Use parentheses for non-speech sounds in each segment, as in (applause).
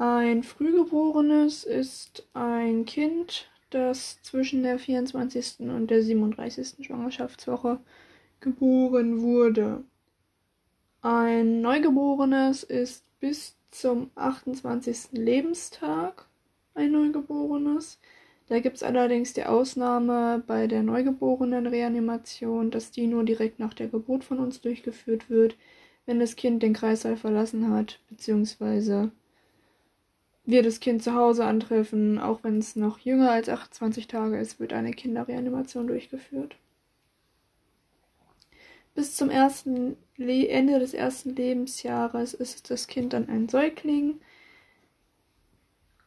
Ein Frühgeborenes ist ein Kind, das zwischen der 24. und der 37. Schwangerschaftswoche geboren wurde. Ein Neugeborenes ist bis zum 28. Lebenstag ein Neugeborenes. Da gibt es allerdings die Ausnahme bei der neugeborenen Reanimation, dass die nur direkt nach der Geburt von uns durchgeführt wird, wenn das Kind den Kreißsaal verlassen hat, beziehungsweise wir das Kind zu Hause antreffen, auch wenn es noch jünger als 28 Tage ist, wird eine Kinderreanimation durchgeführt. Bis zum Ende des ersten Lebensjahres ist das Kind dann ein Säugling.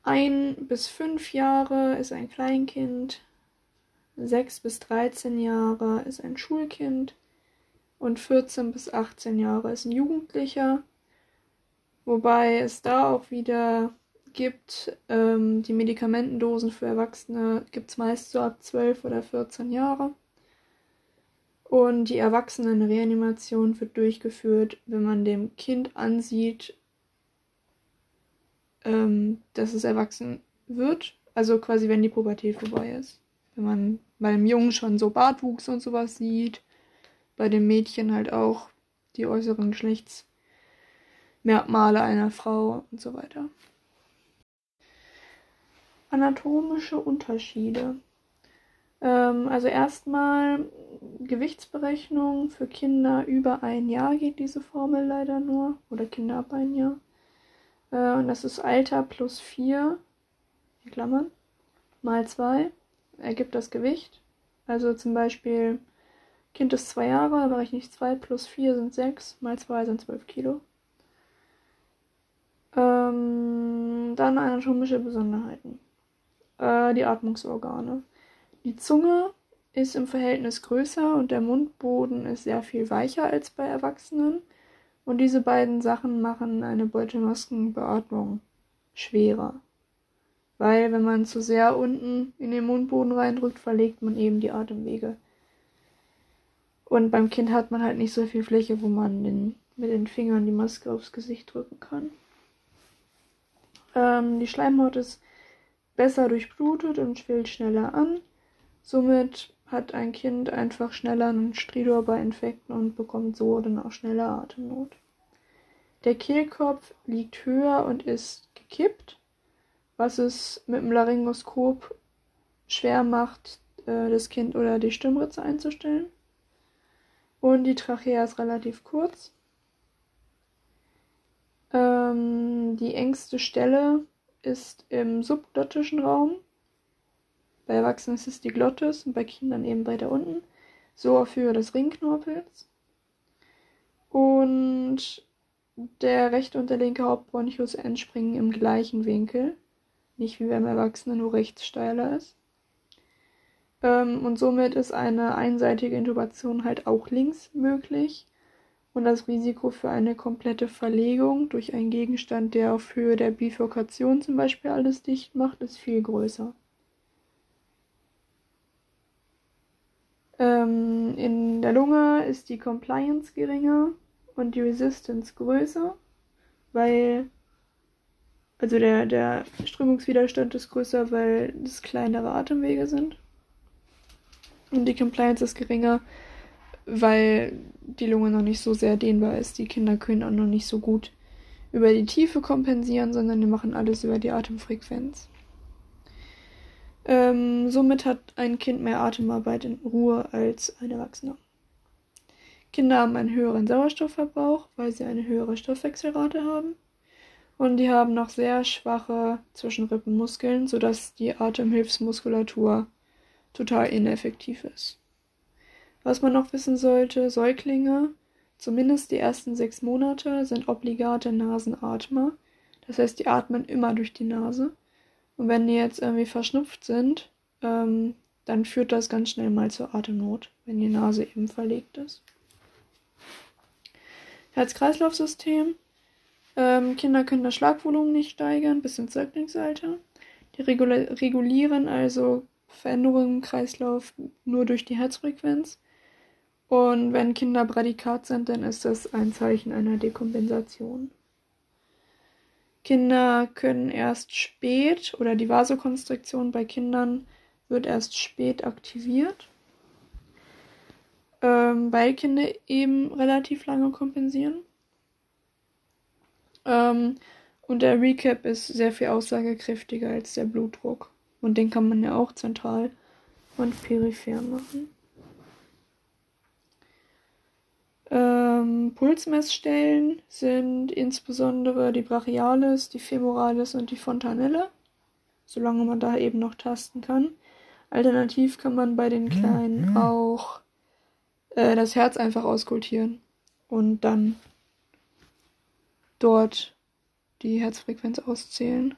Ein bis fünf Jahre ist ein Kleinkind. Sechs bis 13 Jahre ist ein Schulkind. Und 14 bis 18 Jahre ist ein Jugendlicher. Wobei es da auch wieder gibt, ähm, die Medikamentendosen für Erwachsene gibt es meist so ab 12 oder 14 Jahre. Und die Erwachsenenreanimation wird durchgeführt, wenn man dem Kind ansieht, ähm, dass es erwachsen wird. Also quasi, wenn die Pubertät vorbei ist. Wenn man beim Jungen schon so Bartwuchs und sowas sieht. Bei dem Mädchen halt auch die äußeren Geschlechtsmerkmale einer Frau und so weiter. Anatomische Unterschiede. Ähm, also erstmal Gewichtsberechnung für Kinder über ein Jahr geht diese Formel leider nur. Oder Kinder ab ein Jahr. Äh, und das ist Alter plus 4, in Klammern, mal 2, ergibt das Gewicht. Also zum Beispiel, Kind ist 2 Jahre, berechne ich 2 plus 4 sind 6, mal 2 sind 12 Kilo. Ähm, dann anatomische Besonderheiten. Äh, die Atmungsorgane. Die Zunge ist im Verhältnis größer und der Mundboden ist sehr viel weicher als bei Erwachsenen. Und diese beiden Sachen machen eine Beutelmaskenbeatmung schwerer. Weil wenn man zu sehr unten in den Mundboden reindrückt, verlegt man eben die Atemwege. Und beim Kind hat man halt nicht so viel Fläche, wo man den, mit den Fingern die Maske aufs Gesicht drücken kann. Ähm, die Schleimhaut ist besser durchblutet und schwillt schneller an. Somit hat ein Kind einfach schneller einen Stridor bei Infekten und bekommt so dann auch schneller Atemnot. Der Kehlkopf liegt höher und ist gekippt, was es mit dem Laryngoskop schwer macht, äh, das Kind oder die Stimmritze einzustellen. Und die Trachea ist relativ kurz. Ähm, die engste Stelle ist im subglottischen Raum. Bei Erwachsenen ist es die Glottis und bei Kindern eben weiter unten. So auf Höhe des Ringknorpels. Und der rechte und der linke Hauptbronchus entspringen im gleichen Winkel. Nicht wie beim Erwachsenen, nur rechts steiler ist. Ähm, und somit ist eine einseitige Intubation halt auch links möglich. Und das Risiko für eine komplette Verlegung durch einen Gegenstand, der auf Höhe der Bifurkation zum Beispiel alles dicht macht, ist viel größer. Ähm, in der Lunge ist die Compliance geringer und die Resistance größer, weil also der, der Strömungswiderstand ist größer, weil es kleinere Atemwege sind. Und die Compliance ist geringer, weil die Lunge noch nicht so sehr dehnbar ist. Die Kinder können auch noch nicht so gut über die Tiefe kompensieren, sondern die machen alles über die Atemfrequenz. Ähm, somit hat ein Kind mehr Atemarbeit in Ruhe als ein Erwachsener. Kinder haben einen höheren Sauerstoffverbrauch, weil sie eine höhere Stoffwechselrate haben. Und die haben noch sehr schwache Zwischenrippenmuskeln, sodass die Atemhilfsmuskulatur total ineffektiv ist. Was man noch wissen sollte, Säuglinge, zumindest die ersten sechs Monate, sind obligate Nasenatmer. Das heißt, die atmen immer durch die Nase. Und wenn die jetzt irgendwie verschnupft sind, ähm, dann führt das ganz schnell mal zur Atemnot, wenn die Nase eben verlegt ist. Herz-Kreislauf-System. Ähm, Kinder können das Schlagvolumen nicht steigern bis ins Säuglingsalter. Die regulieren also Veränderungen im Kreislauf nur durch die Herzfrequenz. Und wenn Kinder Bradikat sind, dann ist das ein Zeichen einer Dekompensation. Kinder können erst spät oder die Vasokonstriktion bei Kindern wird erst spät aktiviert, ähm, weil Kinder eben relativ lange kompensieren. Ähm, und der Recap ist sehr viel aussagekräftiger als der Blutdruck. Und den kann man ja auch zentral und peripher machen. Ähm, Pulsmessstellen sind insbesondere die Brachialis, die Femoralis und die Fontanelle, solange man da eben noch tasten kann. Alternativ kann man bei den Kleinen auch äh, das Herz einfach auskultieren und dann dort die Herzfrequenz auszählen.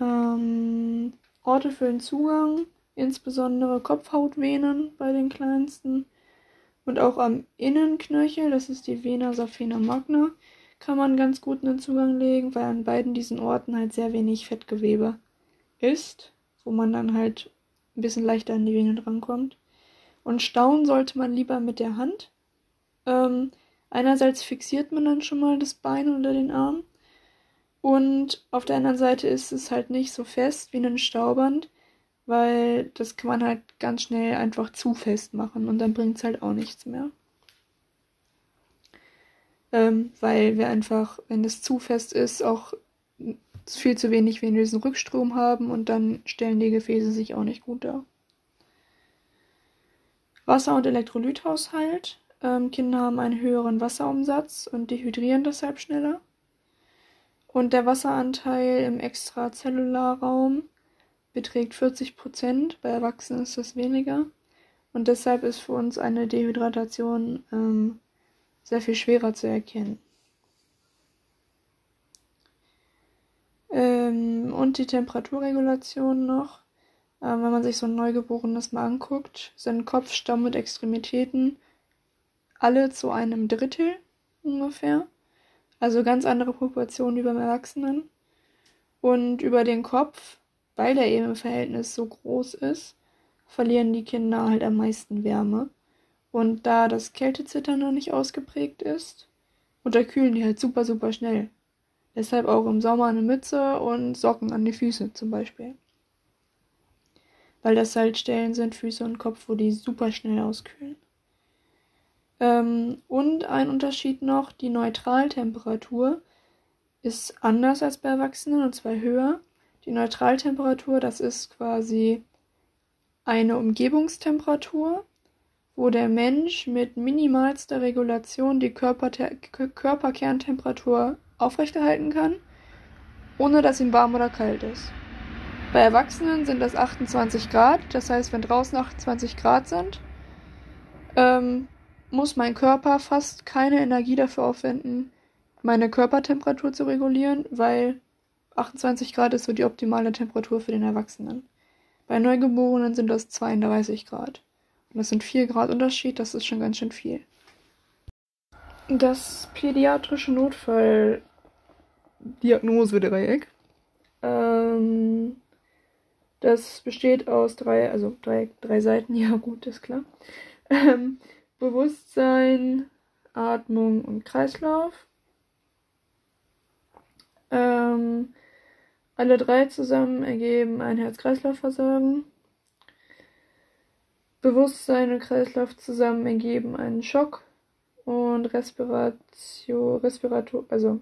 Ähm, Orte für den Zugang insbesondere Kopfhautvenen bei den kleinsten. Und auch am Innenknöchel, das ist die Vena saphena magna, kann man ganz gut einen Zugang legen, weil an beiden diesen Orten halt sehr wenig Fettgewebe ist, wo man dann halt ein bisschen leichter an die Vene drankommt. Und stauen sollte man lieber mit der Hand. Ähm, einerseits fixiert man dann schon mal das Bein oder den Arm. Und auf der anderen Seite ist es halt nicht so fest wie ein Stauband weil das kann man halt ganz schnell einfach zu fest machen und dann bringt es halt auch nichts mehr. Ähm, weil wir einfach, wenn es zu fest ist, auch viel zu wenig venösen Rückstrom haben und dann stellen die Gefäße sich auch nicht gut dar. Wasser- und Elektrolythaushalt. Ähm, Kinder haben einen höheren Wasserumsatz und dehydrieren deshalb schneller. Und der Wasseranteil im Extrazellularraum beträgt 40 Prozent, bei Erwachsenen ist das weniger. Und deshalb ist für uns eine Dehydratation ähm, sehr viel schwerer zu erkennen. Ähm, und die Temperaturregulation noch. Ähm, wenn man sich so ein Neugeborenes mal anguckt, sind Kopf, Stamm und Extremitäten alle zu einem Drittel ungefähr. Also ganz andere Proportionen wie beim Erwachsenen. Und über den Kopf weil der eben im Verhältnis so groß ist, verlieren die Kinder halt am meisten Wärme. Und da das Kältezittern noch nicht ausgeprägt ist, unterkühlen die halt super, super schnell. Deshalb auch im Sommer eine Mütze und Socken an die Füße zum Beispiel. Weil das halt Stellen sind, Füße und Kopf, wo die super schnell auskühlen. Ähm, und ein Unterschied noch, die Neutraltemperatur ist anders als bei Erwachsenen und zwar höher. Die Neutraltemperatur, das ist quasi eine Umgebungstemperatur, wo der Mensch mit minimalster Regulation die Körperkerntemperatur aufrechterhalten kann, ohne dass ihm warm oder kalt ist. Bei Erwachsenen sind das 28 Grad, das heißt, wenn draußen 28 Grad sind, ähm, muss mein Körper fast keine Energie dafür aufwenden, meine Körpertemperatur zu regulieren, weil 28 Grad ist so die optimale Temperatur für den Erwachsenen. Bei Neugeborenen sind das 32 Grad. Und das sind 4 Grad Unterschied, das ist schon ganz schön viel. Das pädiatrische Notfall-Diagnosedreieck. Ähm, das besteht aus drei, also drei, drei Seiten, (laughs) ja gut, ist klar. Ähm, Bewusstsein, Atmung und Kreislauf. Ähm, alle drei zusammen ergeben ein Herz-Kreislauf-Versagen. Bewusstsein und Kreislauf zusammen ergeben einen Schock und Respiratio, Respirator, also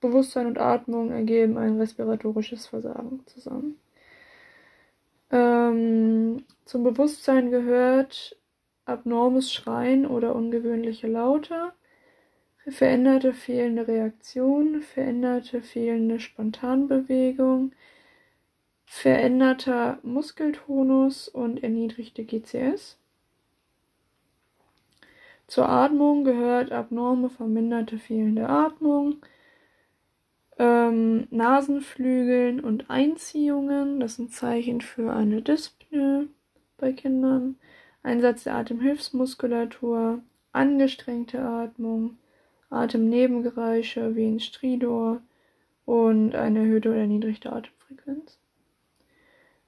Bewusstsein und Atmung ergeben ein respiratorisches Versagen zusammen. Ähm, zum Bewusstsein gehört abnormes Schreien oder ungewöhnliche Laute, veränderte fehlende Reaktion, veränderte fehlende Spontanbewegung, veränderter Muskeltonus und erniedrigte GCS. Zur Atmung gehört abnorme, verminderte fehlende Atmung, ähm, Nasenflügeln und Einziehungen, das sind Zeichen für eine Dyspnoe bei Kindern, Einsatz der Atemhilfsmuskulatur, angestrengte Atmung, Atemnebengeräusche wie ein Stridor und eine erhöhte oder erniedrigte Atemfrequenz.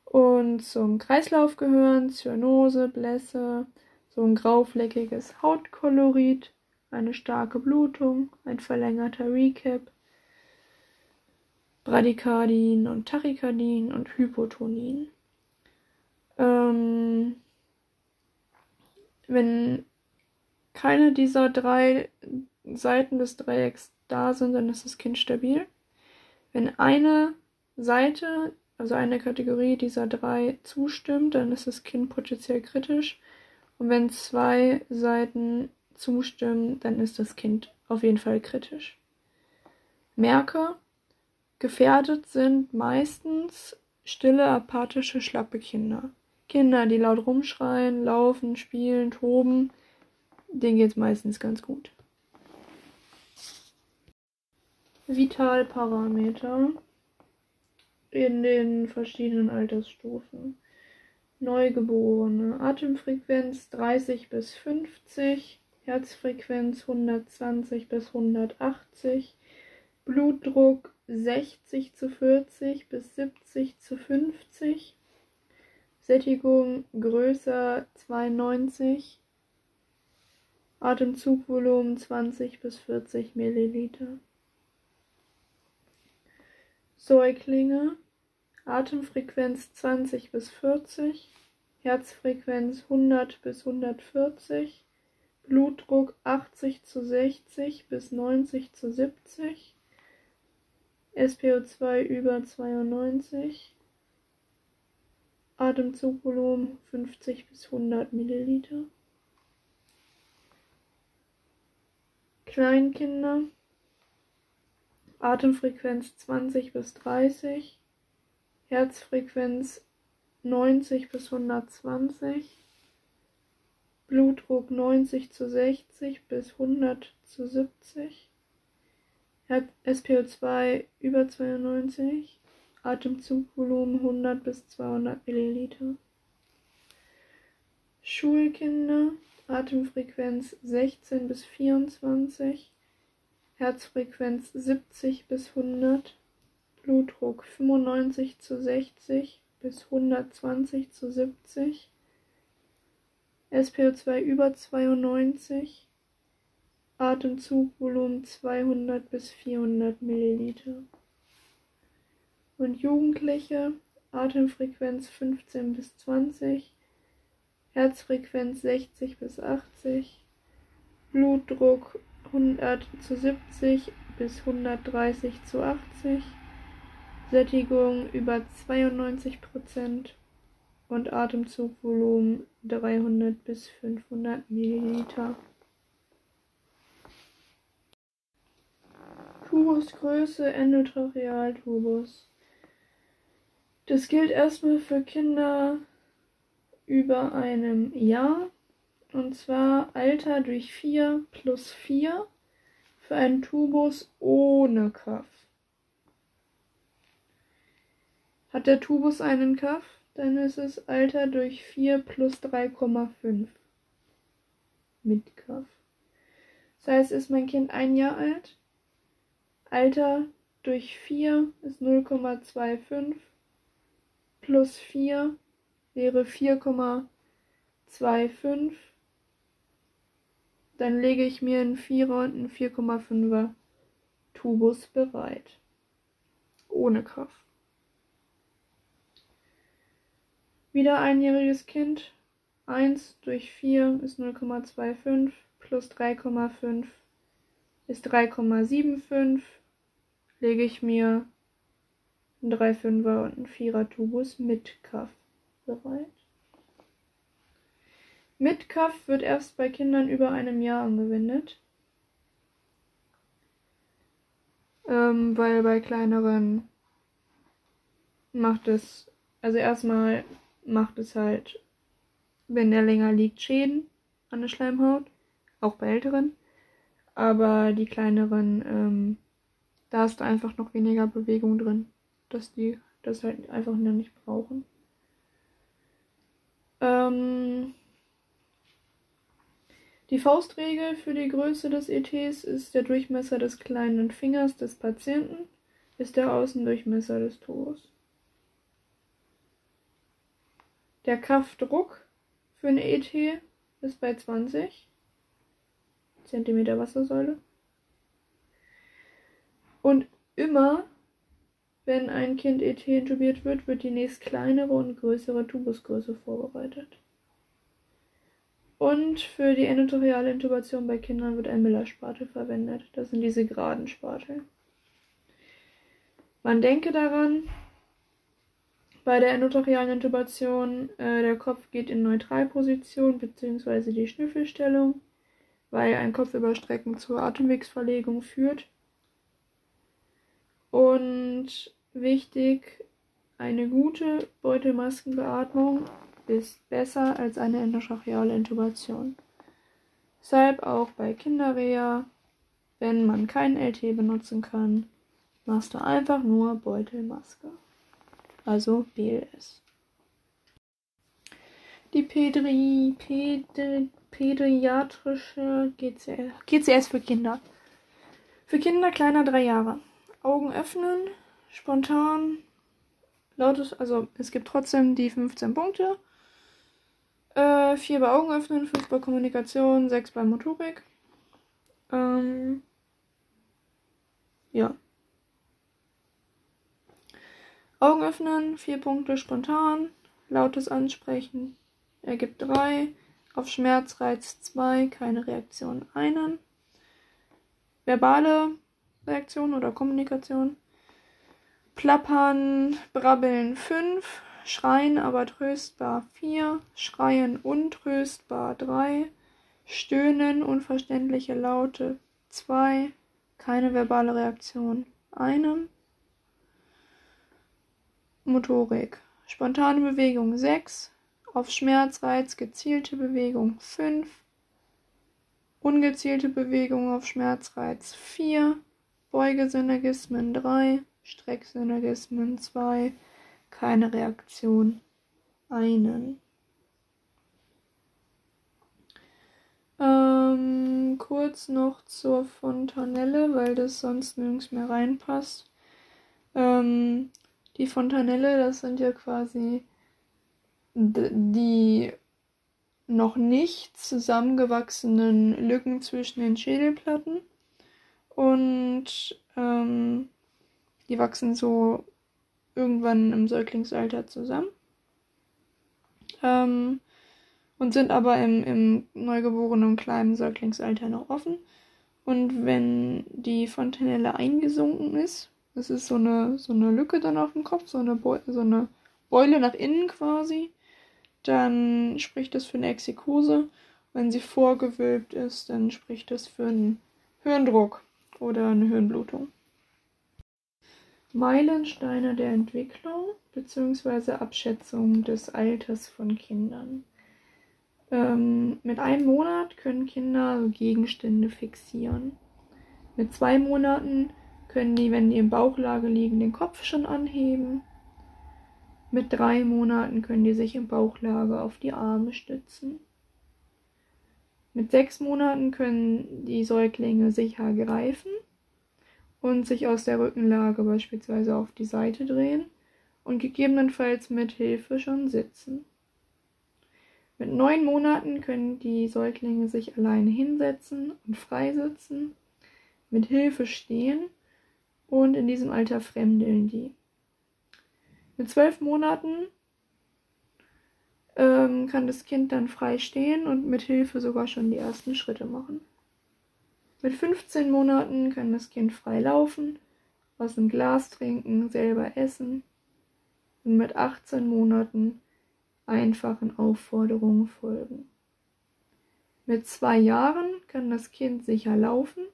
Und zum Kreislauf gehören Zyanose, Blässe, so ein graufleckiges Hautkolorit, eine starke Blutung, ein verlängerter Recap, Bradykardien und Tachykardien und Hypotonien. Ähm, wenn keine dieser drei Seiten des Dreiecks da sind, dann ist das Kind stabil. Wenn eine Seite, also eine Kategorie dieser drei zustimmt, dann ist das Kind potenziell kritisch. Und wenn zwei Seiten zustimmen, dann ist das Kind auf jeden Fall kritisch. Merke, gefährdet sind meistens stille, apathische, schlappe Kinder. Kinder, die laut rumschreien, laufen, spielen, toben, denen geht es meistens ganz gut. Vitalparameter in den verschiedenen Altersstufen. Neugeborene Atemfrequenz 30 bis 50, Herzfrequenz 120 bis 180, Blutdruck 60 zu 40 bis 70 zu 50, Sättigung größer 92, Atemzugvolumen 20 bis 40 Milliliter. Säuglinge Atemfrequenz 20 bis 40, Herzfrequenz 100 bis 140, Blutdruck 80 zu 60 bis 90 zu 70, SPO2 über 92, Atemzugvolumen 50 bis 100 Milliliter. Kleinkinder Atemfrequenz 20 bis 30, Herzfrequenz 90 bis 120, Blutdruck 90 zu 60 bis 100 zu 70, SPO2 über 92, Atemzugvolumen 100 bis 200 Milliliter. Schulkinder, Atemfrequenz 16 bis 24, Herzfrequenz 70 bis 100, Blutdruck 95 zu 60 bis 120 zu 70, SPO2 über 92, Atemzugvolumen 200 bis 400 Milliliter. Und Jugendliche, Atemfrequenz 15 bis 20, Herzfrequenz 60 bis 80, Blutdruck 100 zu 70 bis 130 zu 80, Sättigung über 92 Prozent und Atemzugvolumen 300 bis 500 Milliliter. Tubusgröße Endotrachealtubus. Das gilt erstmal für Kinder über einem Jahr und zwar Alter durch 4 plus 4 für einen Tubus ohne Kaff. Hat der Tubus einen Kaff, dann ist es Alter durch 4 plus 3,5 mit Kaff. Das heißt, ist mein Kind ein Jahr alt, Alter durch 4 ist 0,25 plus 4 wäre 4,25 dann lege ich mir einen 4er und einen 4,5er Tubus bereit. Ohne Kraft. Wieder einjähriges Kind. 1 durch 4 ist 0,25 plus 3,5 ist 3,75. Lege ich mir einen 3,5er und einen 4er Tubus mit Kraft bereit. Mit-Kaff wird erst bei Kindern über einem Jahr angewendet. Ähm, weil bei kleineren macht es, also erstmal macht es halt, wenn der länger liegt, Schäden an der Schleimhaut. Auch bei älteren. Aber die kleineren, ähm, da ist einfach noch weniger Bewegung drin. Dass die das halt einfach noch nicht brauchen. Ähm, die Faustregel für die Größe des ETs ist der Durchmesser des kleinen Fingers des Patienten ist der Außendurchmesser des Tubus. Der Kaffdruck für ein ET ist bei 20. cm Wassersäule. Und immer, wenn ein Kind ET intubiert wird, wird die nächst kleinere und größere Tubusgröße vorbereitet. Und für die endotracheale Intubation bei Kindern wird ein Miller-Spatel verwendet. Das sind diese geraden Spatel. Man denke daran, bei der endotrachealen Intubation, äh, der Kopf geht in Neutralposition bzw. die Schnüffelstellung, weil ein Kopfüberstrecken zur Atemwegsverlegung führt. Und wichtig, eine gute Beutelmaskenbeatmung ist besser als eine endotracheale Intubation. Deshalb auch bei Kinderreha, wenn man kein LT benutzen kann, machst du einfach nur Beutelmaske. Also BLS. Die Pädri, Pädri, pädiatrische GCS, GCS für Kinder. Für Kinder kleiner drei Jahre. Augen öffnen, spontan, lautes, also es gibt trotzdem die 15 Punkte. Äh, vier bei Augen öffnen, fünf bei Kommunikation, sechs bei Motorik. Ähm, ja. Augen öffnen, vier Punkte spontan, lautes Ansprechen ergibt drei, auf Schmerzreiz zwei, keine Reaktion einen. Verbale Reaktion oder Kommunikation. Plappern, Brabbeln fünf, Schreien aber tröstbar. Vier, Schreien untröstbar. Drei, Stöhnen, unverständliche Laute. Zwei, keine verbale Reaktion. Einem. Motorik. Spontane Bewegung. 6, auf Schmerzreiz gezielte Bewegung. 5, ungezielte Bewegung auf Schmerzreiz. 4, Beugesynergismen. 3, Strecksynergismen. 2, keine Reaktion einen. Ähm, kurz noch zur Fontanelle, weil das sonst nirgends mehr reinpasst. Ähm, die Fontanelle, das sind ja quasi die noch nicht zusammengewachsenen Lücken zwischen den Schädelplatten. Und ähm, die wachsen so irgendwann im Säuglingsalter zusammen. Ähm, und sind aber im, im neugeborenen kleinen Säuglingsalter noch offen. Und wenn die Fontanelle eingesunken ist, das ist so eine, so eine Lücke dann auf dem Kopf, so eine, Beule, so eine Beule nach innen quasi. Dann spricht das für eine Exikose. Wenn sie vorgewölbt ist, dann spricht das für einen Hirndruck oder eine Hirnblutung. Meilensteine der Entwicklung bzw. Abschätzung des Alters von Kindern. Ähm, mit einem Monat können Kinder Gegenstände fixieren. Mit zwei Monaten können die, wenn die in Bauchlage liegen, den Kopf schon anheben. Mit drei Monaten können die sich in Bauchlage auf die Arme stützen. Mit sechs Monaten können die Säuglinge sicher greifen und sich aus der Rückenlage beispielsweise auf die Seite drehen und gegebenenfalls mit Hilfe schon sitzen. Mit neun Monaten können die Säuglinge sich alleine hinsetzen und freisitzen, mit Hilfe stehen und in diesem Alter fremdeln die. Mit zwölf Monaten ähm, kann das Kind dann frei stehen und mit Hilfe sogar schon die ersten Schritte machen. Mit 15 Monaten kann das Kind frei laufen, aus dem Glas trinken, selber essen und mit 18 Monaten einfachen Aufforderungen folgen. Mit zwei Jahren kann das Kind sicher laufen,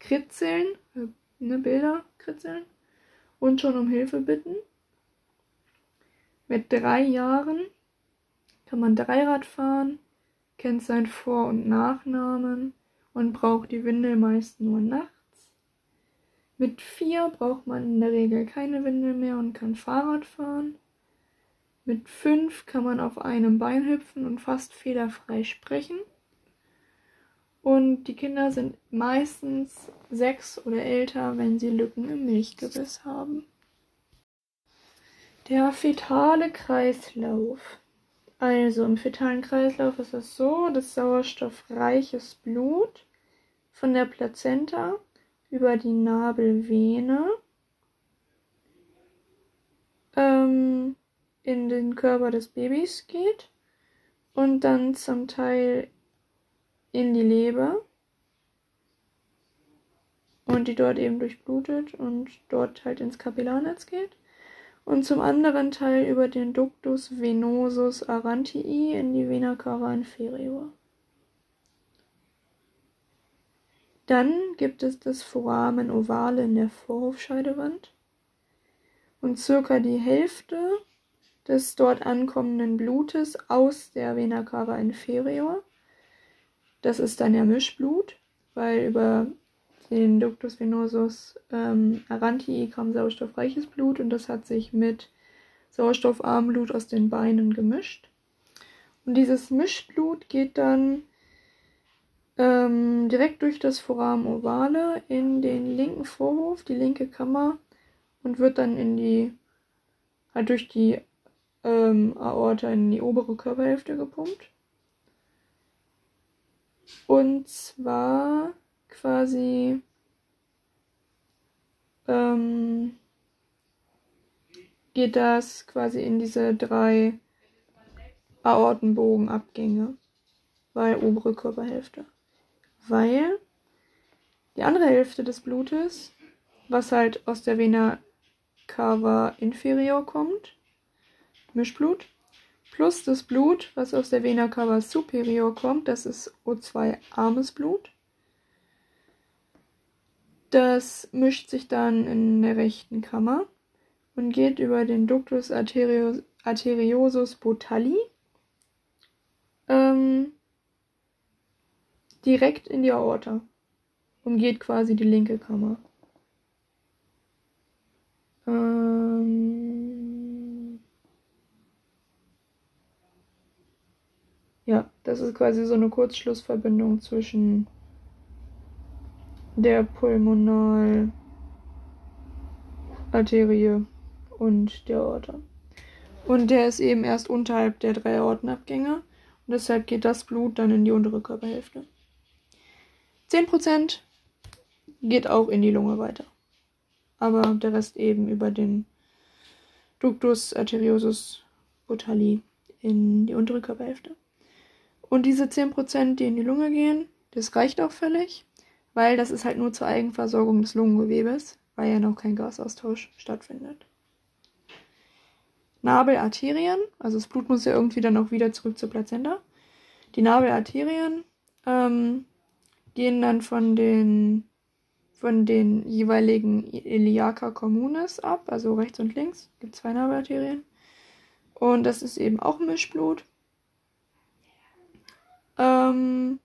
kritzeln, ne, Bilder kritzeln und schon um Hilfe bitten. Mit drei Jahren kann man Dreirad fahren, kennt seinen Vor- und Nachnamen und braucht die Windel meist nur nachts. Mit vier braucht man in der Regel keine Windel mehr und kann Fahrrad fahren. Mit fünf kann man auf einem Bein hüpfen und fast fehlerfrei sprechen. Und die Kinder sind meistens sechs oder älter, wenn sie Lücken im Milchgebiss haben. Der fetale Kreislauf. Also im fetalen Kreislauf ist es so, dass sauerstoffreiches Blut von der Plazenta über die Nabelvene ähm, in den Körper des Babys geht und dann zum Teil in die Leber und die dort eben durchblutet und dort halt ins Kapillarnetz geht und zum anderen Teil über den Ductus venosus arantii in die Vena cava inferior. Dann gibt es das Foramen ovale in der Vorhofscheidewand und circa die Hälfte des dort ankommenden Blutes aus der Vena cava inferior. Das ist dann ja Mischblut, weil über den Ductus venosus ähm, arantii kam sauerstoffreiches Blut und das hat sich mit sauerstoffarmem Blut aus den Beinen gemischt. Und dieses Mischblut geht dann ähm, direkt durch das Foramen ovale in den linken Vorhof, die linke Kammer und wird dann in die, halt durch die ähm, Aorta in die obere Körperhälfte gepumpt. Und zwar quasi ähm, geht das quasi in diese drei Aortenbogenabgänge bei obere Körperhälfte. Weil die andere Hälfte des Blutes, was halt aus der Vena cava inferior kommt, Mischblut, plus das Blut, was aus der Vena cava superior kommt, das ist O2-armes Blut, das mischt sich dann in der rechten Kammer und geht über den Ductus arterios, arteriosus botalli ähm, direkt in die Aorta. Umgeht quasi die linke Kammer. Ähm ja, das ist quasi so eine Kurzschlussverbindung zwischen der Pulmonalarterie und der Aorta. Und der ist eben erst unterhalb der drei Aortenabgänge und deshalb geht das Blut dann in die untere Körperhälfte. 10% geht auch in die Lunge weiter. Aber der Rest eben über den Ductus arteriosus botalli in die untere Körperhälfte. Und diese 10%, die in die Lunge gehen, das reicht auch völlig weil das ist halt nur zur Eigenversorgung des Lungengewebes, weil ja noch kein Gasaustausch stattfindet. Nabelarterien, also das Blut muss ja irgendwie dann auch wieder zurück zur Plazenta. Die Nabelarterien ähm, gehen dann von den von den jeweiligen Iliaca communis ab, also rechts und links, gibt zwei Nabelarterien. Und das ist eben auch Mischblut. Ähm,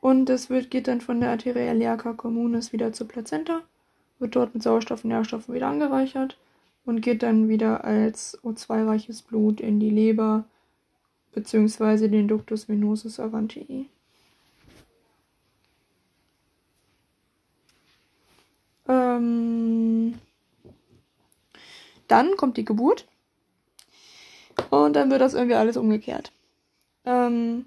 und das wird, geht dann von der Arteria iliaca communis wieder zur Plazenta, wird dort mit Sauerstoff und Nährstoffen wieder angereichert und geht dann wieder als O2-reiches Blut in die Leber bzw. den Ductus venosus avantii. Ähm, dann kommt die Geburt und dann wird das irgendwie alles umgekehrt. Ähm,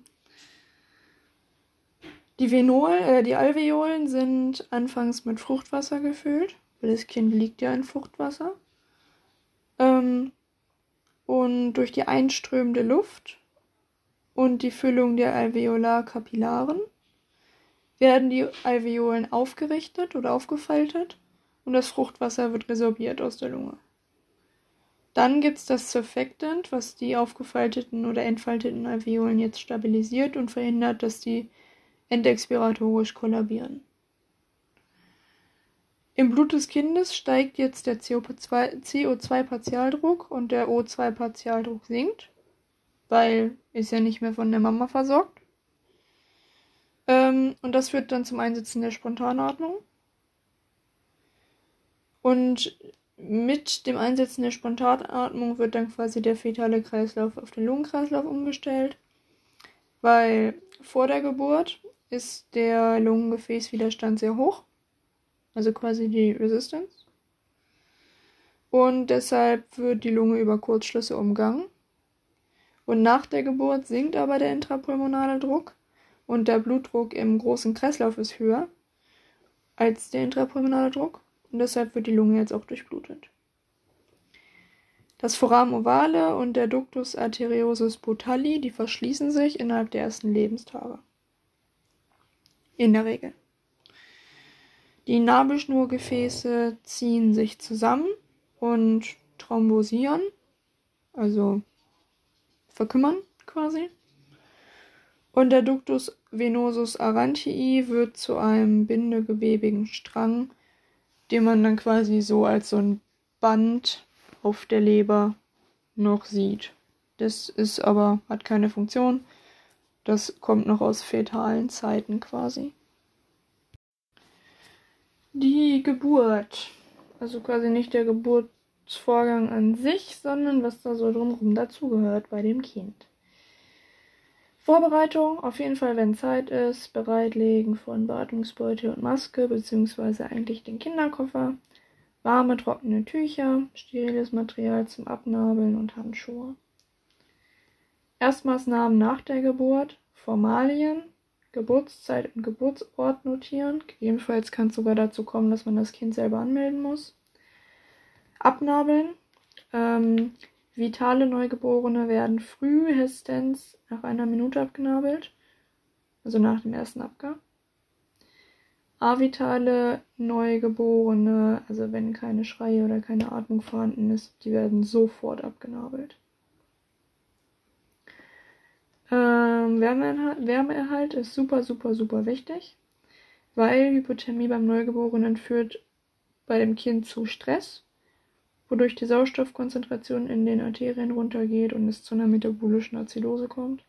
die Venol, äh, die Alveolen sind anfangs mit Fruchtwasser gefüllt, weil das Kind liegt ja in Fruchtwasser. Ähm, und durch die einströmende Luft und die Füllung der Alveolarkapillaren werden die Alveolen aufgerichtet oder aufgefaltet und das Fruchtwasser wird resorbiert aus der Lunge. Dann gibt es das Surfactant, was die aufgefalteten oder entfalteten Alveolen jetzt stabilisiert und verhindert, dass die endexpiratorisch kollabieren. Im Blut des Kindes steigt jetzt der CO2-Partialdruck und der O2-Partialdruck sinkt, weil ist ja nicht mehr von der Mama versorgt. Ähm, und das führt dann zum Einsetzen der Spontanatmung. Und mit dem Einsetzen der Spontanatmung wird dann quasi der fetale Kreislauf auf den Lungenkreislauf umgestellt, weil vor der Geburt ist der Lungengefäßwiderstand sehr hoch. Also quasi die Resistance. Und deshalb wird die Lunge über Kurzschlüsse umgangen. Und nach der Geburt sinkt aber der intrapulmonale Druck. und der Blutdruck im großen Kreislauf ist höher als der intrapulmonale Druck und deshalb wird die Lunge jetzt auch durchblutet. Das Foramen ovale und der Ductus arteriosus botalli, die verschließen sich innerhalb der ersten Lebenstage. In der Regel. Die Nabelschnurgefäße ziehen sich zusammen und thrombosieren, also verkümmern quasi. Und der Ductus venosus arantii wird zu einem bindegewebigen Strang, den man dann quasi so als so ein Band auf der Leber noch sieht. Das ist aber, hat keine Funktion. Das kommt noch aus fetalen Zeiten quasi. Die Geburt. Also quasi nicht der Geburtsvorgang an sich, sondern was da so drumherum dazugehört bei dem Kind. Vorbereitung, auf jeden Fall, wenn Zeit ist, bereitlegen von Beatmungsbeutel und Maske, beziehungsweise eigentlich den Kinderkoffer, warme, trockene Tücher, steriles Material zum Abnabeln und Handschuhe. Erstmaßnahmen nach der Geburt, Formalien, Geburtszeit und Geburtsort notieren. Gegebenenfalls kann es sogar dazu kommen, dass man das Kind selber anmelden muss. Abnabeln. Ähm, vitale Neugeborene werden frühestens nach einer Minute abgenabelt, also nach dem ersten Abgang. Avitale Neugeborene, also wenn keine Schreie oder keine Atmung vorhanden ist, die werden sofort abgenabelt. Ähm, Wärmeerhalt, Wärmeerhalt ist super, super, super wichtig, weil Hypothermie beim Neugeborenen führt bei dem Kind zu Stress, wodurch die Sauerstoffkonzentration in den Arterien runtergeht und es zu einer metabolischen Azidose kommt.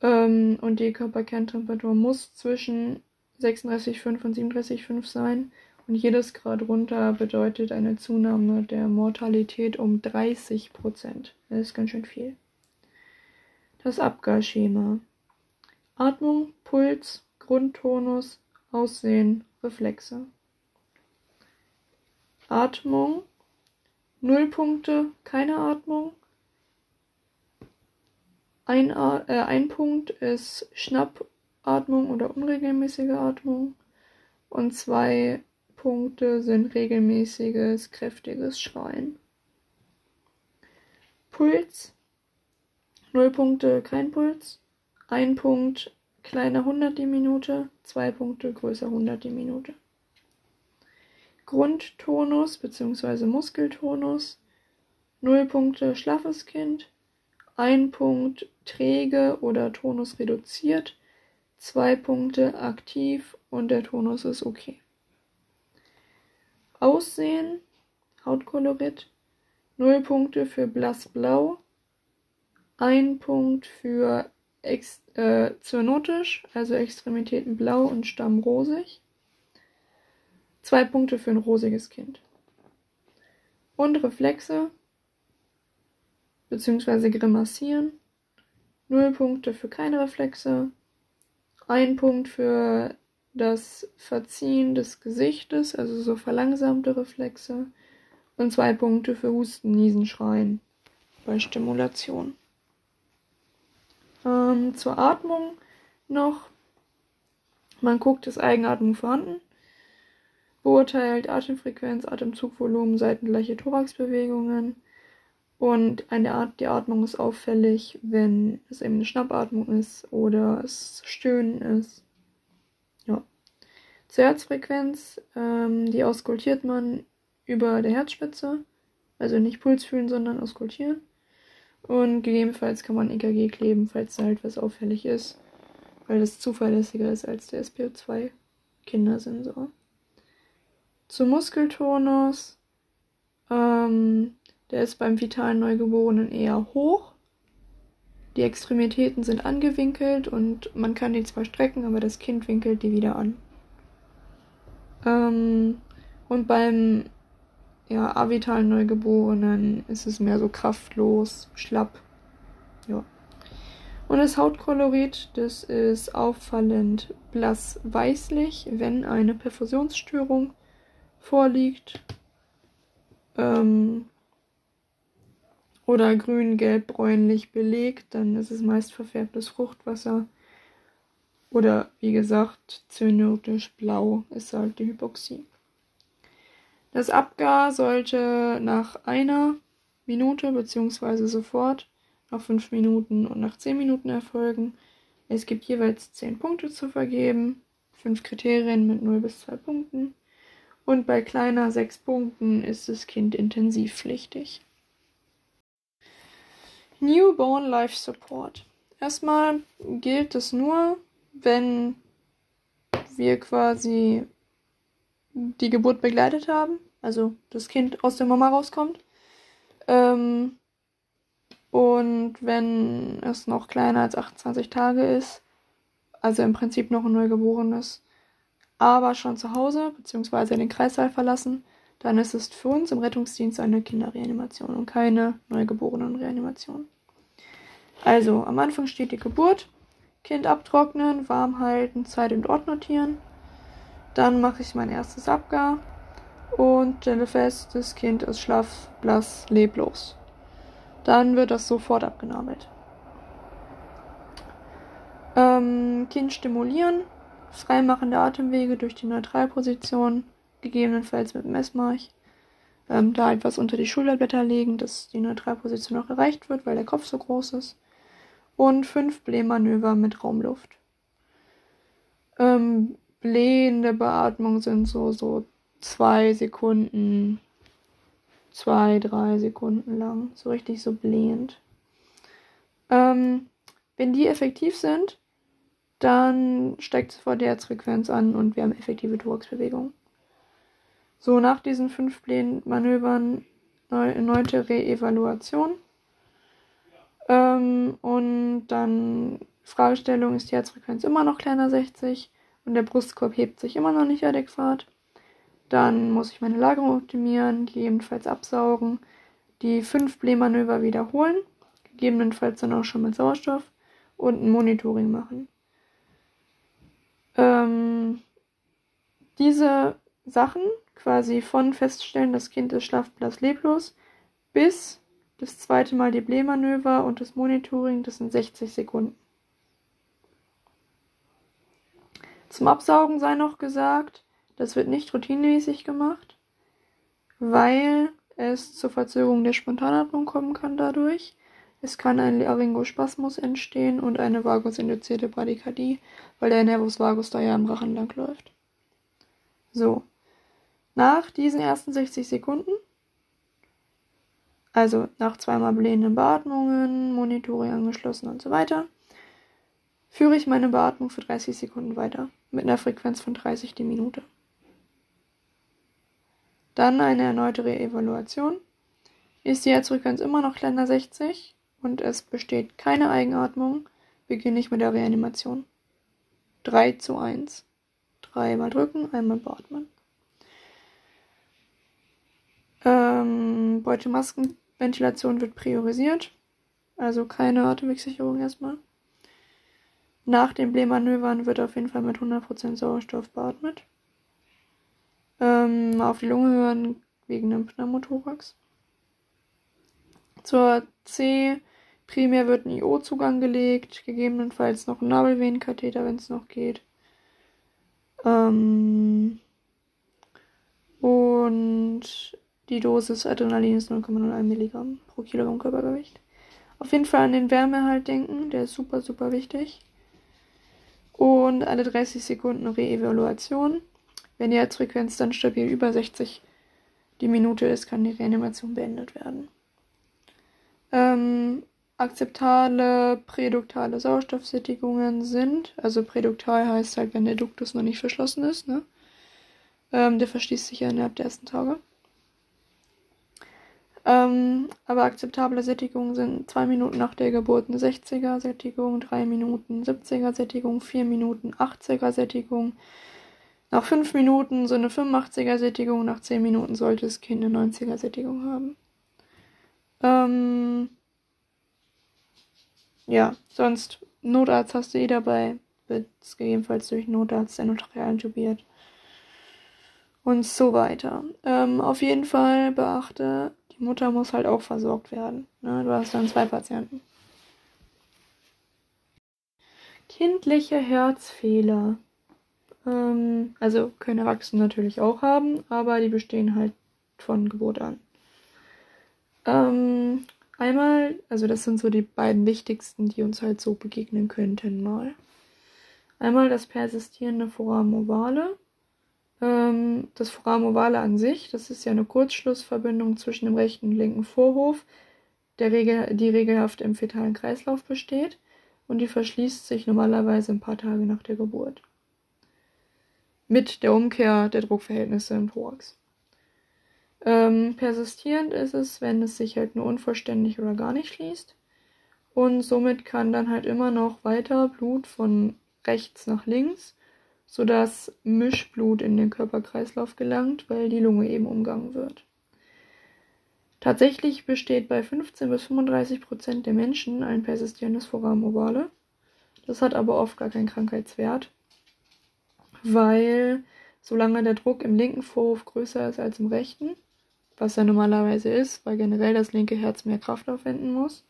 Ähm, und die Körperkerntemperatur muss zwischen 36,5 und 37,5 sein. Und jedes Grad runter bedeutet eine Zunahme der Mortalität um 30 Prozent. Das ist ganz schön viel. Das Abgasschema. Atmung, Puls, Grundtonus, Aussehen, Reflexe. Atmung. Null Punkte, keine Atmung. Ein, äh, ein Punkt ist Schnappatmung oder unregelmäßige Atmung. Und zwei Punkte sind regelmäßiges, kräftiges Schreien. Puls. Null Punkte, kein Puls. Ein Punkt, kleiner 100 die Minute. Zwei Punkte, größer 100 die Minute. Grundtonus bzw. Muskeltonus. Null Punkte, schlaffes Kind. Ein Punkt, träge oder Tonus reduziert. Zwei Punkte, aktiv und der Tonus ist okay. Aussehen, Hautkolorit. Null Punkte für blassblau ein Punkt für ex äh, zyanotisch, also Extremitäten blau und Stamm rosig. Zwei Punkte für ein rosiges Kind. Und Reflexe, beziehungsweise Grimassieren. Null Punkte für keine Reflexe. Ein Punkt für das Verziehen des Gesichtes, also so verlangsamte Reflexe. Und zwei Punkte für Husten, Niesen, Schreien bei Stimulation. Ähm, zur Atmung noch. Man guckt, ist Eigenatmung vorhanden. Beurteilt Atemfrequenz, Atemzugvolumen, seitengleiche Thoraxbewegungen. Und eine Art, die Atmung ist auffällig, wenn es eben eine Schnappatmung ist oder es Stöhnen ist. Ja. Zur Herzfrequenz, ähm, die auskultiert man über der Herzspitze. Also nicht Puls fühlen, sondern auskultieren. Und gegebenenfalls kann man EKG kleben, falls da halt was auffällig ist, weil das zuverlässiger ist als der SPO2-Kindersensor. Zum Muskeltonus, ähm, der ist beim vitalen Neugeborenen eher hoch. Die Extremitäten sind angewinkelt und man kann die zwar strecken, aber das Kind winkelt die wieder an. Ähm, und beim ja, avitalen Neugeborenen ist es mehr so kraftlos, schlapp. Ja. Und das Hautkolorit, das ist auffallend blass weißlich, wenn eine Perfusionsstörung vorliegt. Ähm, oder grün, gelb, bräunlich belegt, dann ist es meist verfärbtes Fruchtwasser. Oder wie gesagt, zyanotisch blau ist halt die Hypoxie. Das Abgar sollte nach einer Minute bzw. sofort, nach fünf Minuten und nach zehn Minuten erfolgen. Es gibt jeweils zehn Punkte zu vergeben, fünf Kriterien mit 0 bis 2 Punkten. Und bei kleiner sechs Punkten ist das Kind intensivpflichtig. Newborn Life Support. Erstmal gilt es nur, wenn wir quasi die Geburt begleitet haben, also das Kind aus der Mama rauskommt. Ähm, und wenn es noch kleiner als 28 Tage ist, also im Prinzip noch ein Neugeborenes, aber schon zu Hause bzw. den Kreissaal verlassen, dann ist es für uns im Rettungsdienst eine Kinderreanimation und keine Neugeborenenreanimation. Also, am Anfang steht die Geburt, Kind abtrocknen, warm halten, Zeit und Ort notieren. Dann mache ich mein erstes Abgar und stelle fest, das Kind ist schlaff, blass, leblos. Dann wird das sofort abgenabelt. Ähm, kind stimulieren, Freimachen der Atemwege durch die Neutralposition, gegebenenfalls mit Messmarch. Ähm, da etwas unter die Schulterblätter legen, dass die Neutralposition auch erreicht wird, weil der Kopf so groß ist. Und fünf Blähmanöver mit Raumluft. Ähm, blähende Beatmung sind so, so zwei Sekunden, zwei, drei Sekunden lang. So richtig so blähend. Ähm, wenn die effektiv sind, dann steigt sofort die Herzfrequenz an und wir haben effektive Thoraxbewegung. So, nach diesen fünf Manövern erneute Reevaluation. Ähm, und dann Fragestellung, ist die Herzfrequenz immer noch kleiner 60 und der Brustkorb hebt sich immer noch nicht adäquat. Dann muss ich meine Lagerung optimieren, gegebenenfalls absaugen, die fünf Blähmanöver wiederholen, gegebenenfalls dann auch schon mit Sauerstoff und ein Monitoring machen. Ähm, diese Sachen, quasi von feststellen, das Kind ist schlafblass leblos, bis das zweite Mal die Blähmanöver und das Monitoring, das sind 60 Sekunden. Zum Absaugen sei noch gesagt, das wird nicht routinemäßig gemacht, weil es zur Verzögerung der Spontanatmung kommen kann dadurch. Es kann ein Laryngospasmus entstehen und eine vagusinduzierte Bradykardie, weil der Nervus vagus da ja im Rachen lang läuft. So. Nach diesen ersten 60 Sekunden, also nach zweimal blähenden Beatmungen, Monitoring angeschlossen und so weiter, führe ich meine Beatmung für 30 Sekunden weiter mit einer Frequenz von 30 die Minute. Dann eine erneute Reevaluation. Ist die Herzfrequenz immer noch kleiner 60? und es besteht keine Eigenatmung, beginne ich mit der Reanimation. 3 zu 1. Dreimal drücken, einmal beatmen. Ähm, Beutemaskenventilation wird priorisiert. Also keine Atemwegssicherung erstmal. Nach den Blähmanövern wird auf jeden Fall mit 100% Sauerstoff beatmet. Ähm, auf die Lunge hören wegen einem Pneumothorax. Zur C Primär wird ein IO-Zugang gelegt, gegebenenfalls noch ein Nabelvenenkatheter, wenn es noch geht. Ähm und die Dosis Adrenalin ist 0,01 Milligramm pro Kilogramm Körpergewicht. Auf jeden Fall an den Wärmehalt denken, der ist super, super wichtig. Und alle 30 Sekunden Reevaluation. Wenn die Herzfrequenz dann stabil über 60 die Minute ist, kann die Reanimation beendet werden. Ähm, akzeptable präduktale Sauerstoffsättigungen sind. Also präduktal heißt halt, wenn der Duktus noch nicht verschlossen ist. Ne? Ähm, der verschließt sich ja innerhalb der ersten Tage. Ähm, aber akzeptable Sättigungen sind 2 Minuten nach der Geburt eine 60er Sättigung, 3 Minuten 70er Sättigung, 4 Minuten 80er Sättigung. Nach 5 Minuten so eine 85er Sättigung, nach 10 Minuten sollte das Kind eine 90er Sättigung haben. Ähm, ja, sonst Notarzt hast du eh dabei. Wird gegebenenfalls durch Notarzt endotracheal intubiert. Und so weiter. Ähm, auf jeden Fall beachte, die Mutter muss halt auch versorgt werden. Ne? Du hast dann zwei Patienten. Kindliche Herzfehler. Ähm, also können Erwachsene natürlich auch haben, aber die bestehen halt von Geburt an. Ähm, einmal, also das sind so die beiden wichtigsten, die uns halt so begegnen könnten mal. Einmal das persistierende Foramen ovale. Ähm, das Foramen ovale an sich, das ist ja eine Kurzschlussverbindung zwischen dem rechten und linken Vorhof, der Regel, die regelhaft im fetalen Kreislauf besteht und die verschließt sich normalerweise ein paar Tage nach der Geburt. Mit der Umkehr der Druckverhältnisse im Thorax. Ähm, persistierend ist es, wenn es sich halt nur unvollständig oder gar nicht schließt. Und somit kann dann halt immer noch weiter Blut von rechts nach links, sodass Mischblut in den Körperkreislauf gelangt, weil die Lunge eben umgangen wird. Tatsächlich besteht bei 15 bis 35 Prozent der Menschen ein persistierendes Foramen. Das hat aber oft gar keinen Krankheitswert, weil solange der Druck im linken Vorhof größer ist als im rechten, was er normalerweise ist, weil generell das linke Herz mehr Kraft aufwenden muss.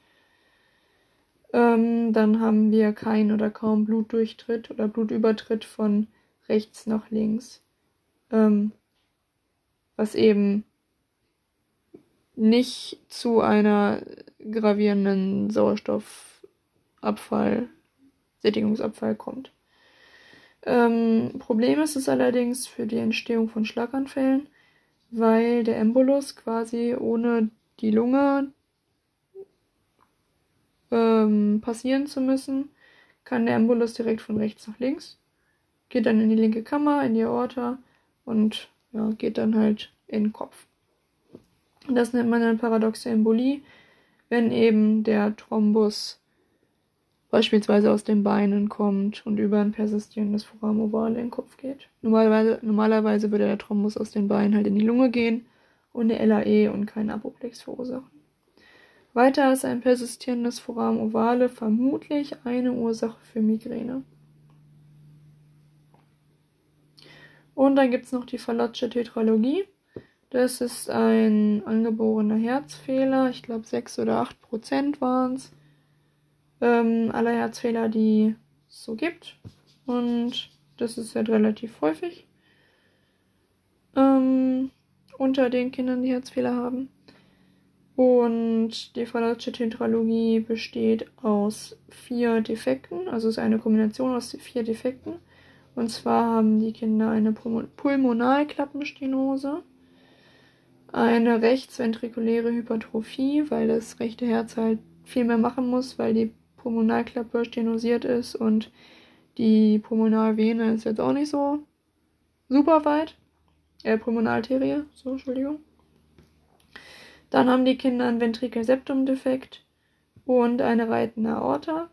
Ähm, dann haben wir kein oder kaum Blutdurchtritt oder Blutübertritt von rechts nach links, ähm, was eben nicht zu einer gravierenden Sauerstoffabfall, Sättigungsabfall kommt. Ähm, Problem ist es allerdings für die Entstehung von Schlaganfällen, weil der Embolus quasi ohne die Lunge ähm, passieren zu müssen, kann der Embolus direkt von rechts nach links, geht dann in die linke Kammer, in die Aorta und ja, geht dann halt in den Kopf. Das nennt man dann paradoxe Embolie, wenn eben der Thrombus beispielsweise aus den Beinen kommt und über ein persistierendes Foramen ovale in den Kopf geht. Normalerweise, normalerweise würde der Thrombus aus den Beinen halt in die Lunge gehen und eine LAE und keinen Apoplex verursachen. Weiter ist ein persistierendes Foramen ovale vermutlich eine Ursache für Migräne. Und dann gibt es noch die Fallotche Tetralogie. Das ist ein angeborener Herzfehler. Ich glaube, 6 oder 8 Prozent waren es ähm, aller Herzfehler, die es so gibt. Und das ist halt relativ häufig ähm, unter den Kindern, die Herzfehler haben. Und die Phallasche Tetralogie besteht aus vier Defekten, also ist eine Kombination aus vier Defekten. Und zwar haben die Kinder eine Pulmonalklappenstenose, eine rechtsventrikuläre Hypertrophie, weil das rechte Herz halt viel mehr machen muss, weil die Pulmonalklappe stenosiert ist und die Pulmonalvene ist jetzt auch nicht so super weit. Äh, Pulmonalarterie, so, Entschuldigung. Dann haben die Kinder einen Ventrikelseptum-Defekt und eine reitende Aorta.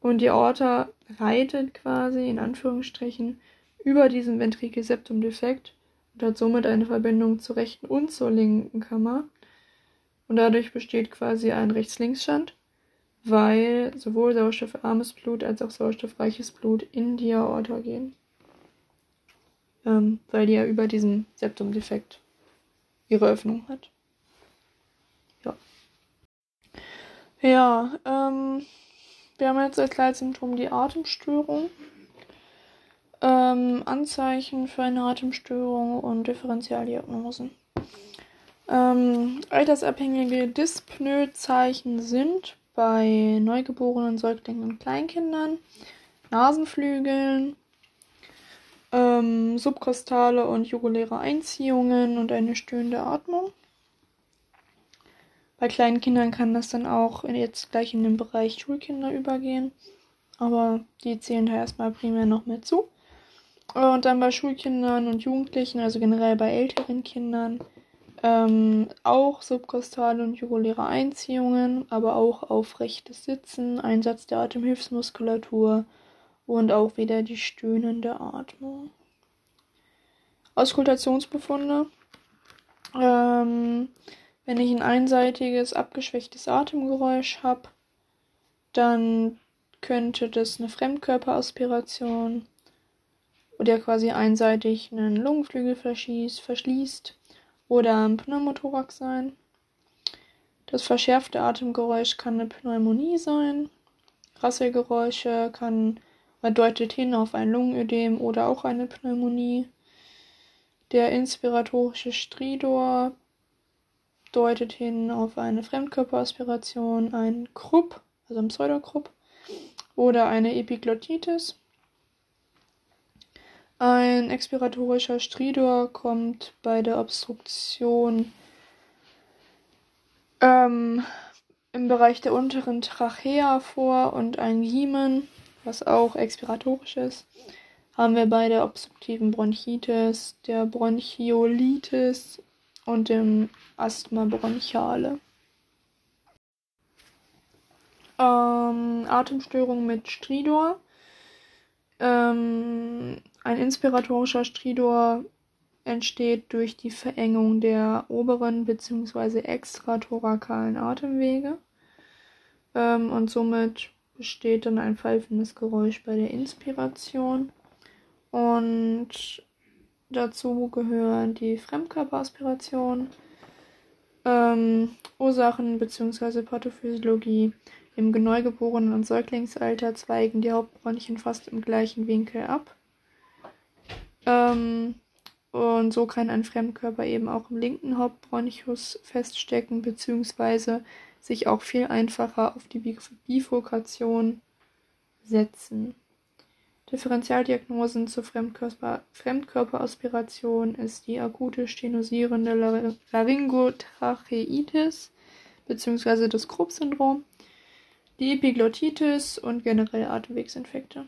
Und die Aorta reitet quasi, in Anführungsstrichen, über diesen Ventrikelseptum-Defekt und hat somit eine Verbindung zur rechten und zur linken Kammer. Und dadurch besteht quasi ein Rechts-Links-Stand weil sowohl sauerstoffarmes Blut als auch sauerstoffreiches Blut in die Aorta gehen. Ähm, weil die ja über diesem Septumdefekt ihre Öffnung hat. Ja. Ja, ähm, wir haben jetzt als Leitsymptom die Atemstörung. Ähm, Anzeichen für eine Atemstörung und Differentialdiagnosen. Ähm, altersabhängige Dyspnoe-Zeichen sind bei neugeborenen Säuglingen und Kleinkindern, Nasenflügeln, ähm, subkostale und juguläre Einziehungen und eine stöhnende Atmung. Bei kleinen Kindern kann das dann auch jetzt gleich in den Bereich Schulkinder übergehen, aber die zählen da erstmal primär noch mit zu. Und dann bei Schulkindern und Jugendlichen, also generell bei älteren Kindern, ähm, auch subkostale und juguläre Einziehungen, aber auch aufrechtes Sitzen, Einsatz der Atemhilfsmuskulatur und auch wieder die stöhnende Atmung. Auskultationsbefunde. Ähm, wenn ich ein einseitiges, abgeschwächtes Atemgeräusch habe, dann könnte das eine Fremdkörperaspiration oder quasi einseitig einen Lungenflügel verschließt oder ein Pneumothorax sein. Das verschärfte Atemgeräusch kann eine Pneumonie sein. Rasselgeräusche kann deutet hin auf ein Lungenödem oder auch eine Pneumonie. Der inspiratorische Stridor deutet hin auf eine Fremdkörperaspiration, ein Krupp, also ein Pseudokrupp, oder eine Epiglottitis. Ein expiratorischer Stridor kommt bei der Obstruktion ähm, im Bereich der unteren Trachea vor und ein Giemen, was auch expiratorisch ist, haben wir bei der obstruktiven Bronchitis, der Bronchiolitis und dem Asthma bronchiale. Ähm, Atemstörung mit Stridor. Ähm, ein inspiratorischer Stridor entsteht durch die Verengung der oberen bzw. extrathorakalen Atemwege. Ähm, und somit besteht dann ein pfeifendes Geräusch bei der Inspiration. Und dazu gehören die Fremdkörperaspiration, ähm, Ursachen bzw. Pathophysiologie. Im Neugeborenen- und Säuglingsalter zweigen die Hauptbronchien fast im gleichen Winkel ab. Ähm, und so kann ein Fremdkörper eben auch im linken Hauptbronchus feststecken, beziehungsweise sich auch viel einfacher auf die Bifurkation setzen. Differentialdiagnosen zur Fremdkörper Fremdkörperaspiration ist die akute stenosierende Laryngotracheitis bzw. das Krupp-Syndrom, die Epiglottitis und generell Atemwegsinfekte.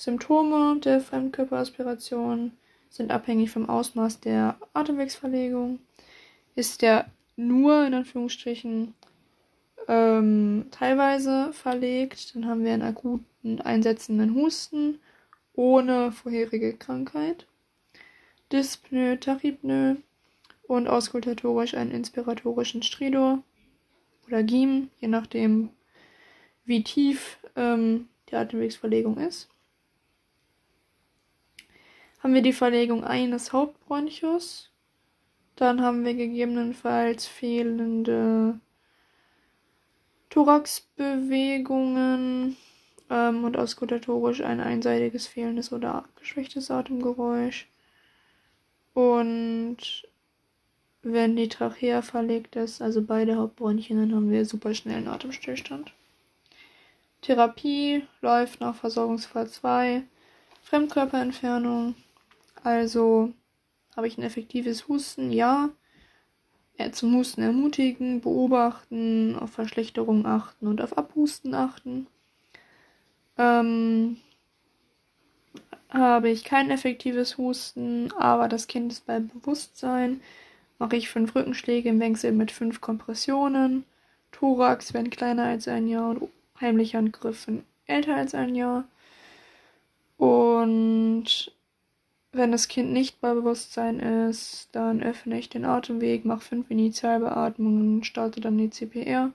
Symptome der Fremdkörperaspiration sind abhängig vom Ausmaß der Atemwegsverlegung. Ist der nur in Anführungsstrichen ähm, teilweise verlegt, dann haben wir einen akuten einsetzenden Husten ohne vorherige Krankheit. Dyspnoe, Tachypnoe und auskultatorisch einen inspiratorischen Stridor oder Giem, je nachdem, wie tief ähm, die Atemwegsverlegung ist haben wir die Verlegung eines Hauptbronchus. Dann haben wir gegebenenfalls fehlende Thoraxbewegungen ähm, und auskutatorisch ein einseitiges fehlendes oder abgeschwächtes Atemgeräusch. Und wenn die Trachea verlegt ist, also beide Hauptbronchien, dann haben wir super schnellen Atemstillstand. Therapie läuft nach Versorgungsfall 2, Fremdkörperentfernung, also habe ich ein effektives Husten? Ja. Zum Husten ermutigen, beobachten, auf Verschlechterung achten und auf Abhusten achten. Ähm, habe ich kein effektives Husten, aber das Kind ist bei Bewusstsein, mache ich fünf Rückenschläge im Wechsel mit fünf Kompressionen. Thorax, wenn kleiner als ein Jahr und heimlicher Angriff, wenn älter als ein Jahr. Und wenn das Kind nicht bei Bewusstsein ist, dann öffne ich den Atemweg, mache fünf Initialbeatmungen, starte dann die CPR.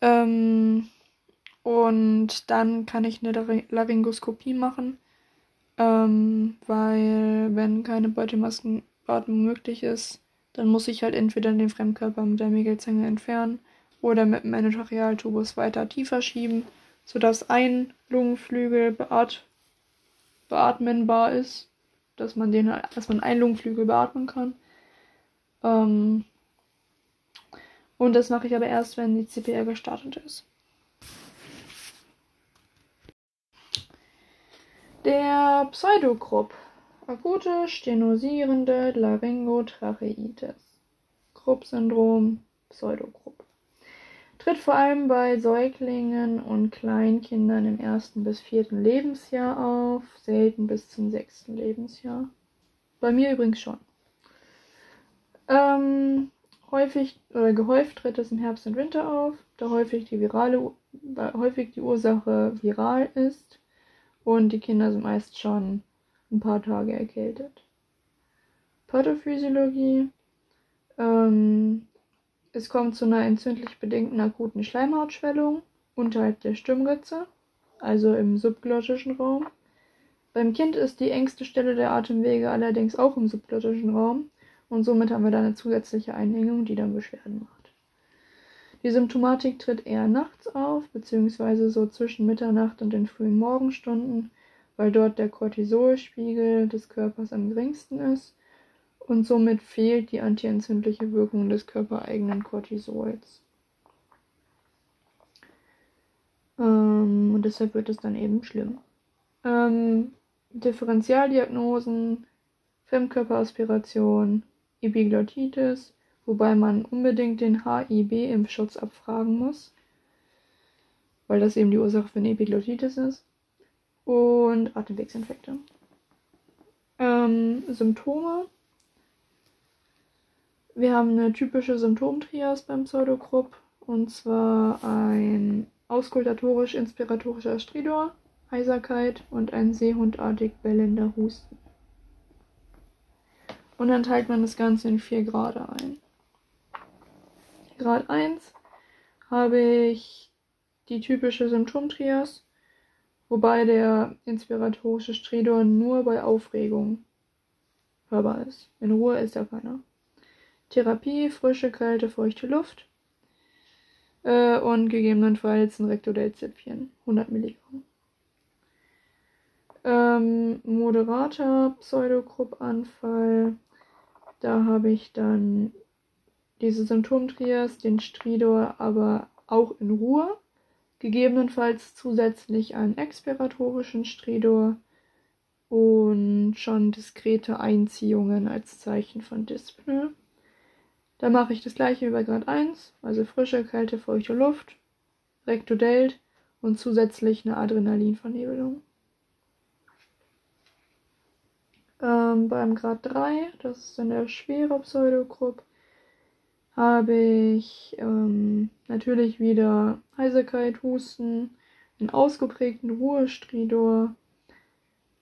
Ähm, und dann kann ich eine Laryngoskopie machen, ähm, weil wenn keine Beutelmaskenbeatmung möglich ist, dann muss ich halt entweder den Fremdkörper mit der Megelzange entfernen oder mit dem Endotrachealtubus weiter tiefer schieben, sodass ein Lungenflügel beatmet beatmenbar ist, dass man den, dass man einen Lungenflügel beatmen kann. Ähm, und das mache ich aber erst, wenn die CPR gestartet ist. Der Pseudokrupp. Akute stenosierende Laryngotracheitis. Krupp-Syndrom, Pseudokrupp tritt vor allem bei Säuglingen und Kleinkindern im ersten bis vierten Lebensjahr auf, selten bis zum sechsten Lebensjahr. Bei mir übrigens schon. Ähm, häufig oder gehäuft tritt es im Herbst und Winter auf, da häufig die virale, häufig die Ursache viral ist und die Kinder sind meist schon ein paar Tage erkältet. Pathophysiologie ähm, es kommt zu einer entzündlich bedingten akuten Schleimhautschwellung unterhalb der Stimmritze, also im subglottischen Raum. Beim Kind ist die engste Stelle der Atemwege allerdings auch im subglottischen Raum und somit haben wir da eine zusätzliche Einengung, die dann Beschwerden macht. Die Symptomatik tritt eher nachts auf, beziehungsweise so zwischen Mitternacht und den frühen Morgenstunden, weil dort der Cortisolspiegel des Körpers am geringsten ist und somit fehlt die antientzündliche Wirkung des körpereigenen Cortisols. Ähm, und deshalb wird es dann eben schlimm. Ähm, Differentialdiagnosen, Fremdkörperaspiration, Epiglottitis, wobei man unbedingt den HIB-Impfschutz abfragen muss, weil das eben die Ursache für eine Epiglottitis ist, und Atemwegsinfekte. Ähm, Symptome. Wir haben eine typische Symptomtrias beim Pseudogrupp, und zwar ein auskultatorisch-inspiratorischer Stridor, Heiserkeit und ein seehundartig bellender Husten. Und dann teilt man das Ganze in vier Grade ein. Grad 1 habe ich die typische Symptomtrias, wobei der inspiratorische Stridor nur bei Aufregung hörbar ist. In Ruhe ist er keiner. Therapie, frische, kalte, feuchte Luft äh, und gegebenenfalls ein Rektodel-Zäpfchen, 100 Milligramm. Ähm, moderater Pseudogruppanfall, da habe ich dann diese Symptomtrias, den Stridor, aber auch in Ruhe. Gegebenenfalls zusätzlich einen expiratorischen Stridor und schon diskrete Einziehungen als Zeichen von Dyspnoe. Da mache ich das gleiche wie bei Grad 1, also frische, kalte, feuchte Luft, Rektodelt und zusätzlich eine Adrenalinvernebelung. Ähm, beim Grad 3, das ist dann der schwere Pseudogrupp, habe ich ähm, natürlich wieder Heiserkeit, Husten, einen ausgeprägten Ruhestridor,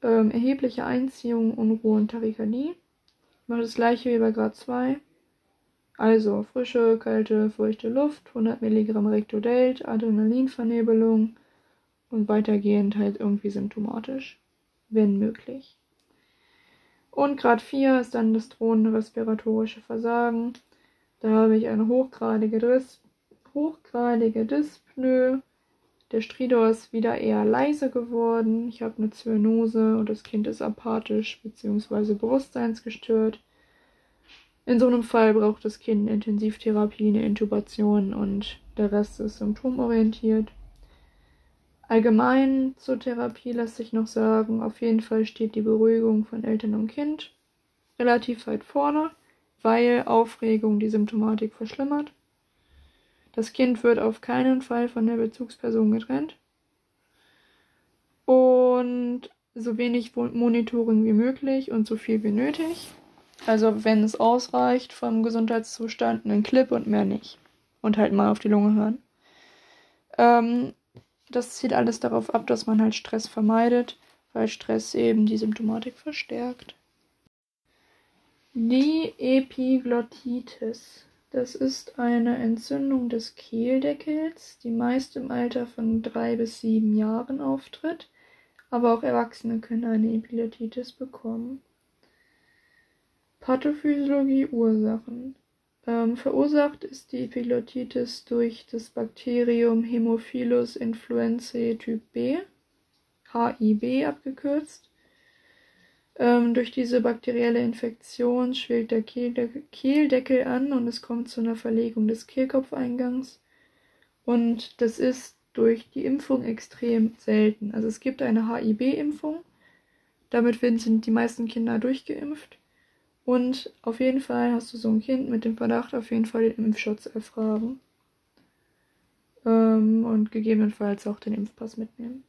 ähm, erhebliche Einziehung, Unruhe und Tachykardie. Ich mache das gleiche wie bei Grad 2. Also frische, kalte, feuchte Luft, 100 Milligramm Rektodelt, Adrenalinvernebelung und weitergehend halt irgendwie symptomatisch, wenn möglich. Und Grad 4 ist dann das drohende respiratorische Versagen. Da habe ich eine hochgradige, Dis hochgradige Dyspnoe. Der Stridor ist wieder eher leise geworden. Ich habe eine Zyanose und das Kind ist apathisch bzw. bewusstseinsgestört. In so einem Fall braucht das Kind eine Intensivtherapie, eine Intubation und der Rest ist symptomorientiert. Allgemein zur Therapie lässt sich noch sagen, auf jeden Fall steht die Beruhigung von Eltern und Kind relativ weit vorne weil Aufregung die Symptomatik verschlimmert. Das Kind wird auf keinen Fall von der Bezugsperson getrennt. Und so wenig Monitoring wie möglich und so viel wie nötig. Also wenn es ausreicht vom Gesundheitszustand, einen Clip und mehr nicht. Und halt mal auf die Lunge hören. Ähm, das zielt alles darauf ab, dass man halt Stress vermeidet, weil Stress eben die Symptomatik verstärkt. Die Epiglottitis. Das ist eine Entzündung des Kehldeckels, die meist im Alter von drei bis sieben Jahren auftritt, aber auch Erwachsene können eine Epiglottitis bekommen. Pathophysiologie Ursachen. Ähm, verursacht ist die Epiglottitis durch das Bakterium Haemophilus influenzae Typ B, HIB abgekürzt. Ähm, durch diese bakterielle Infektion schwillt der Kehldeckel, Kehldeckel an und es kommt zu einer Verlegung des Kehlkopfeingangs. Und das ist durch die Impfung extrem selten. Also es gibt eine HIB-Impfung. Damit sind die meisten Kinder durchgeimpft. Und auf jeden Fall hast du so ein Kind mit dem Verdacht auf jeden Fall den Impfschutz erfragen. Ähm, und gegebenenfalls auch den Impfpass mitnehmen.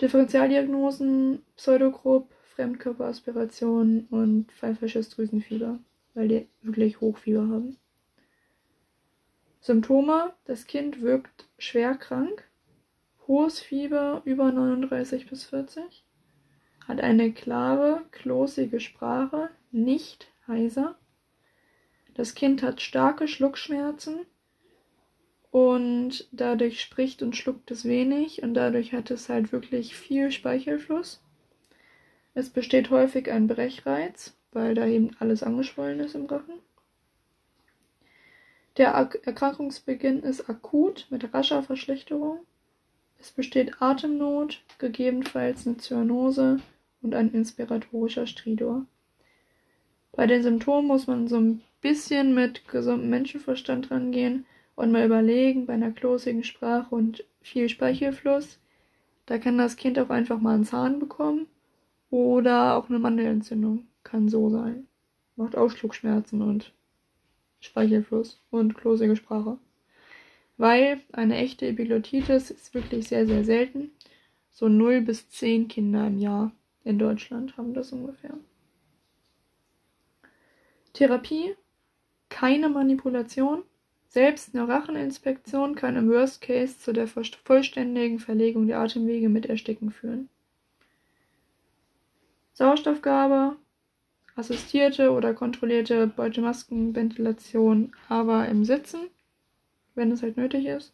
Differentialdiagnosen, Pseudogrupp, Fremdkörperaspiration und pfeifisches Drüsenfieber, weil die wirklich Hochfieber haben. Symptome: Das Kind wirkt schwer krank, hohes Fieber über 39 bis 40, hat eine klare, klosige Sprache, nicht heiser. Das Kind hat starke Schluckschmerzen und dadurch spricht und schluckt es wenig und dadurch hat es halt wirklich viel Speichelfluss. Es besteht häufig ein Brechreiz, weil da eben alles angeschwollen ist im Rachen. Der Erkrankungsbeginn ist akut mit rascher Verschlechterung. Es besteht Atemnot, gegebenenfalls eine Zyanose und ein inspiratorischer Stridor. Bei den Symptomen muss man so ein bisschen mit gesundem Menschenverstand rangehen und mal überlegen, bei einer klosigen Sprache und viel Speichelfluss, da kann das Kind auch einfach mal einen Zahn bekommen oder auch eine Mandelentzündung. Kann so sein. Macht Ausschluckschmerzen und Speichelfluss und klosige Sprache. Weil eine echte Epiglottitis ist wirklich sehr, sehr selten. So 0 bis 10 Kinder im Jahr in Deutschland haben das ungefähr. Therapie, keine Manipulation. Selbst eine Racheninspektion kann im Worst Case zu der vollständigen Verlegung der Atemwege mit Ersticken führen. Sauerstoffgabe, assistierte oder kontrollierte Beutemaskenventilation, aber im Sitzen, wenn es halt nötig ist.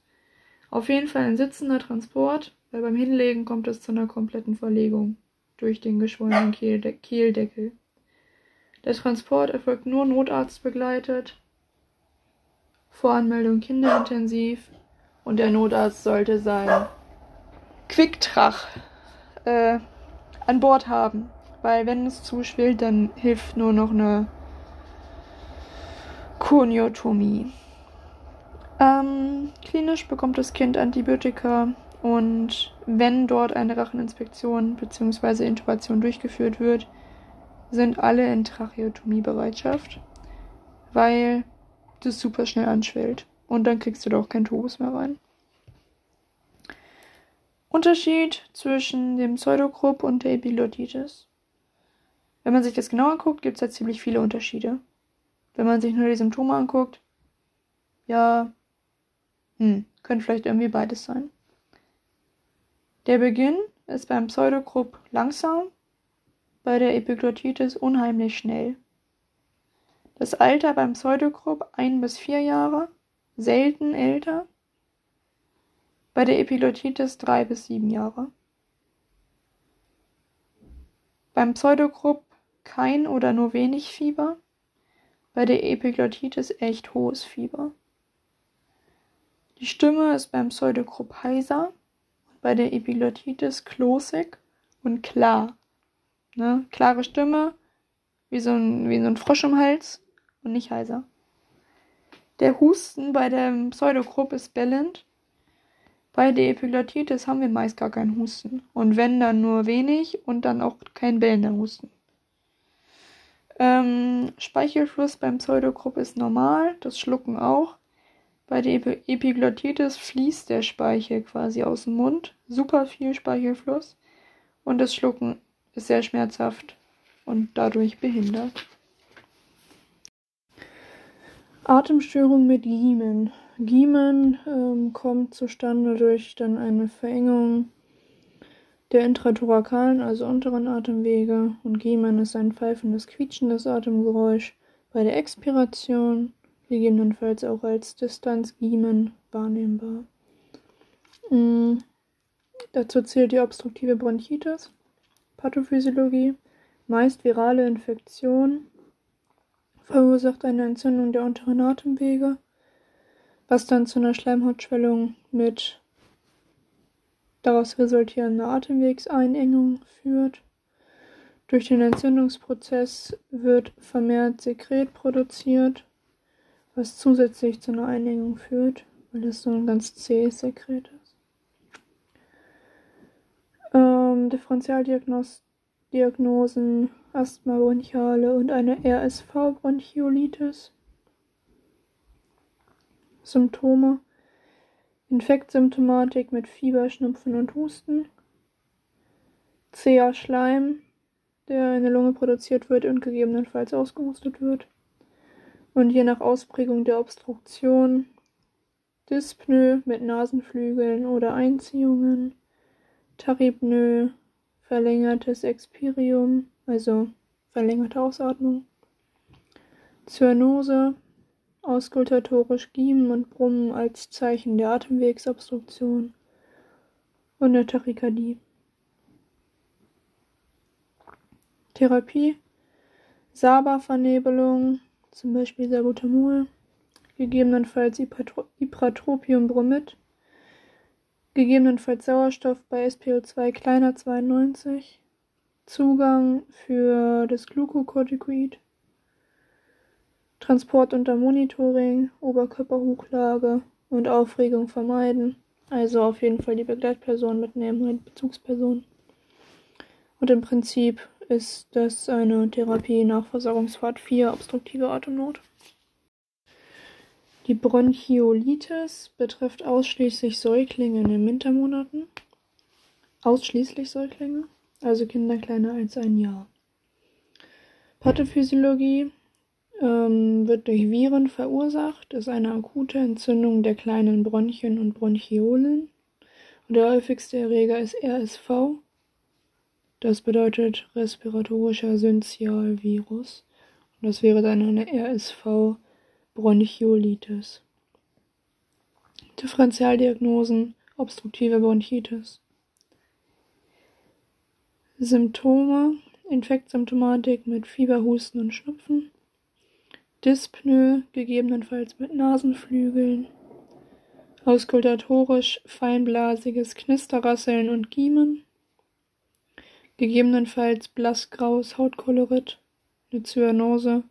Auf jeden Fall ein sitzender Transport, weil beim Hinlegen kommt es zu einer kompletten Verlegung durch den geschwollenen Kehldeckel. Der Transport erfolgt nur notarztbegleitet. Voranmeldung kinderintensiv. Und der Notarzt sollte sein Quicktrach äh, an Bord haben. Weil wenn es zuschwillt, dann hilft nur noch eine Koniotomie. Ähm, klinisch bekommt das Kind Antibiotika und wenn dort eine Racheninspektion bzw. Intubation durchgeführt wird, sind alle in Tracheotomiebereitschaft, weil das super schnell anschwillt und dann kriegst du doch kein Tubus mehr rein. Unterschied zwischen dem Pseudogrupp und der Epiglottitis. Wenn man sich das genau anguckt, gibt es halt ziemlich viele Unterschiede. Wenn man sich nur die Symptome anguckt, ja, hm, könnte vielleicht irgendwie beides sein. Der Beginn ist beim Pseudogrupp langsam bei der Epiglottitis unheimlich schnell. Das Alter beim Pseudogrupp ein bis vier Jahre, selten älter. Bei der Epiglottitis drei bis sieben Jahre. Beim Pseudogrupp kein oder nur wenig Fieber. Bei der Epiglottitis echt hohes Fieber. Die Stimme ist beim Pseudogrupp heiser, bei der Epiglottitis klosig und klar. Ne? Klare Stimme, wie so, ein, wie so ein Frosch im Hals und nicht heiser. Der Husten bei dem Pseudogrupp ist bellend. Bei der Epiglottitis haben wir meist gar keinen Husten. Und wenn, dann nur wenig und dann auch kein bellender Husten. Ähm, Speichelfluss beim Pseudogrupp ist normal, das Schlucken auch. Bei der Epiglottitis fließt der Speichel quasi aus dem Mund, super viel Speichelfluss. Und das Schlucken ist sehr schmerzhaft und dadurch behindert. Atemstörung mit Giemen. Giemen ähm, kommt zustande durch dann eine Verengung der intrathorakalen, also unteren Atemwege. Und Giemen ist ein pfeifendes, quietschendes Atemgeräusch bei der Expiration, gegebenenfalls auch als Distanzgiemen wahrnehmbar. Mhm. Dazu zählt die obstruktive Bronchitis. Pathophysiologie. Meist virale Infektion verursacht eine Entzündung der unteren Atemwege, was dann zu einer Schleimhautschwellung mit daraus resultierender Atemwegseinengung führt. Durch den Entzündungsprozess wird vermehrt Sekret produziert, was zusätzlich zu einer Einengung führt, weil es so ein ganz zähes Sekret ist. Ähm, Differentialdiagnosen, Asthma bronchiale und eine RSV-Bronchiolitis. Symptome: Infektsymptomatik mit Fieber, Schnupfen und Husten. Zäher Schleim, der in der Lunge produziert wird und gegebenenfalls ausgehustet wird. Und je nach Ausprägung der Obstruktion Dyspnoe mit Nasenflügeln oder Einziehungen. Taripnoe, verlängertes Expirium, also verlängerte Ausatmung. Zyanose, auskultatorisch Giemen und Brummen als Zeichen der Atemwegsobstruktion und eine Tachykardie. Therapie, Saba-Vernebelung, zum Beispiel Salbutamol, gegebenenfalls Ipratropiumbromid, gegebenenfalls Sauerstoff bei SPO2 kleiner 92, Zugang für das Glukokortikoid, Transport unter Monitoring, Oberkörperhochlage und Aufregung vermeiden. Also auf jeden Fall die Begleitperson mitnehmen, die Bezugsperson. Und im Prinzip ist das eine Therapie nach Versorgungsfahrt 4, obstruktive Atemnot. Die Bronchiolitis betrifft ausschließlich Säuglinge in den Wintermonaten. Ausschließlich Säuglinge, also Kinder kleiner als ein Jahr. Pathophysiologie ähm, wird durch Viren verursacht, ist eine akute Entzündung der kleinen Bronchien und Bronchiolen. Und der häufigste Erreger ist RSV. Das bedeutet respiratorischer Syncytialvirus. Und das wäre dann eine RSV Bronchiolitis. Differentialdiagnosen obstruktive Bronchitis. Symptome Infektsymptomatik mit Fieber, Husten und Schnupfen. Dyspnoe, gegebenenfalls mit Nasenflügeln. Auskultatorisch feinblasiges Knisterrasseln und Giemen. Gegebenenfalls blassgraues Hautkolorit, eine Zyanose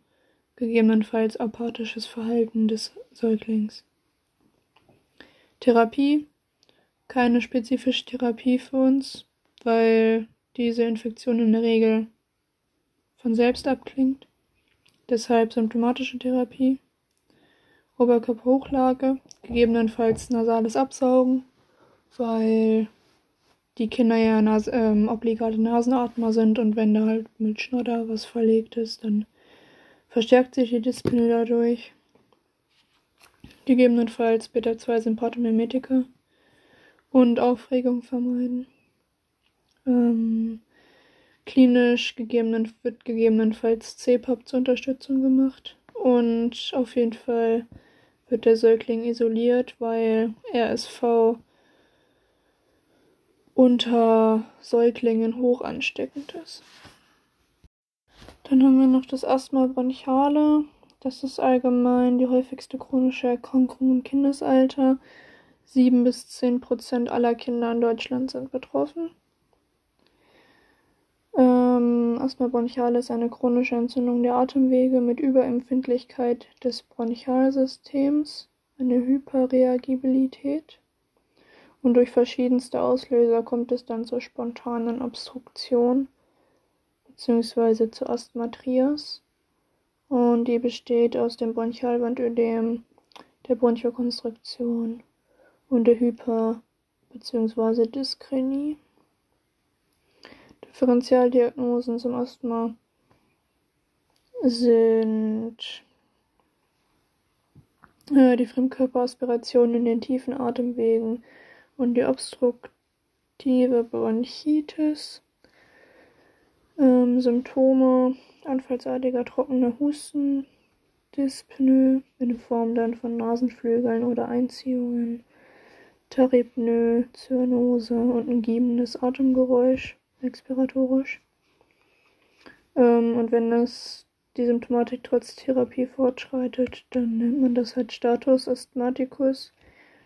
gegebenenfalls apathisches Verhalten des Säuglings. Therapie. Keine spezifische Therapie für uns, weil diese Infektion in der Regel von selbst abklingt. Deshalb symptomatische Therapie. Oberkörperhochlage, gegebenenfalls nasales Absaugen, weil die Kinder ja Nas ähm, obligate Nasenatmer sind und wenn da halt mit Schnodder was verlegt ist, dann verstärkt sich die Dyspnoe dadurch. Gegebenenfalls Beta-2-Sympathomimetika und Aufregung vermeiden. Ähm, klinisch gegebenen, wird gegebenenfalls CPAP zur Unterstützung gemacht und auf jeden Fall wird der Säugling isoliert, weil RSV unter Säuglingen hoch ansteckend ist. Dann haben wir noch das Asthma bronchiale. Das ist allgemein die häufigste chronische Erkrankung im Kindesalter. Sieben bis zehn Prozent aller Kinder in Deutschland sind betroffen. Ähm, Asthma bronchiale ist eine chronische Entzündung der Atemwege mit Überempfindlichkeit des Bronchialsystems, eine Hyperreagibilität. Und durch verschiedenste Auslöser kommt es dann zur spontanen Obstruktion bzw. zu Asthmatrias und die besteht aus dem Bronchialwandödem, der Bronchokonstruktion und der Hyper- bzw. Dyskrenie. Differentialdiagnosen zum Asthma sind äh, die Fremdkörperaspiration in den tiefen Atemwegen und die obstruktive Bronchitis ähm, Symptome, anfallsartiger trockener Husten, Dyspnoe in Form dann von Nasenflügeln oder Einziehungen, Tarypnoe, Zyanose und ein giebendes Atemgeräusch, expiratorisch. Ähm, und wenn das die Symptomatik trotz Therapie fortschreitet, dann nennt man das halt Status Asthmaticus.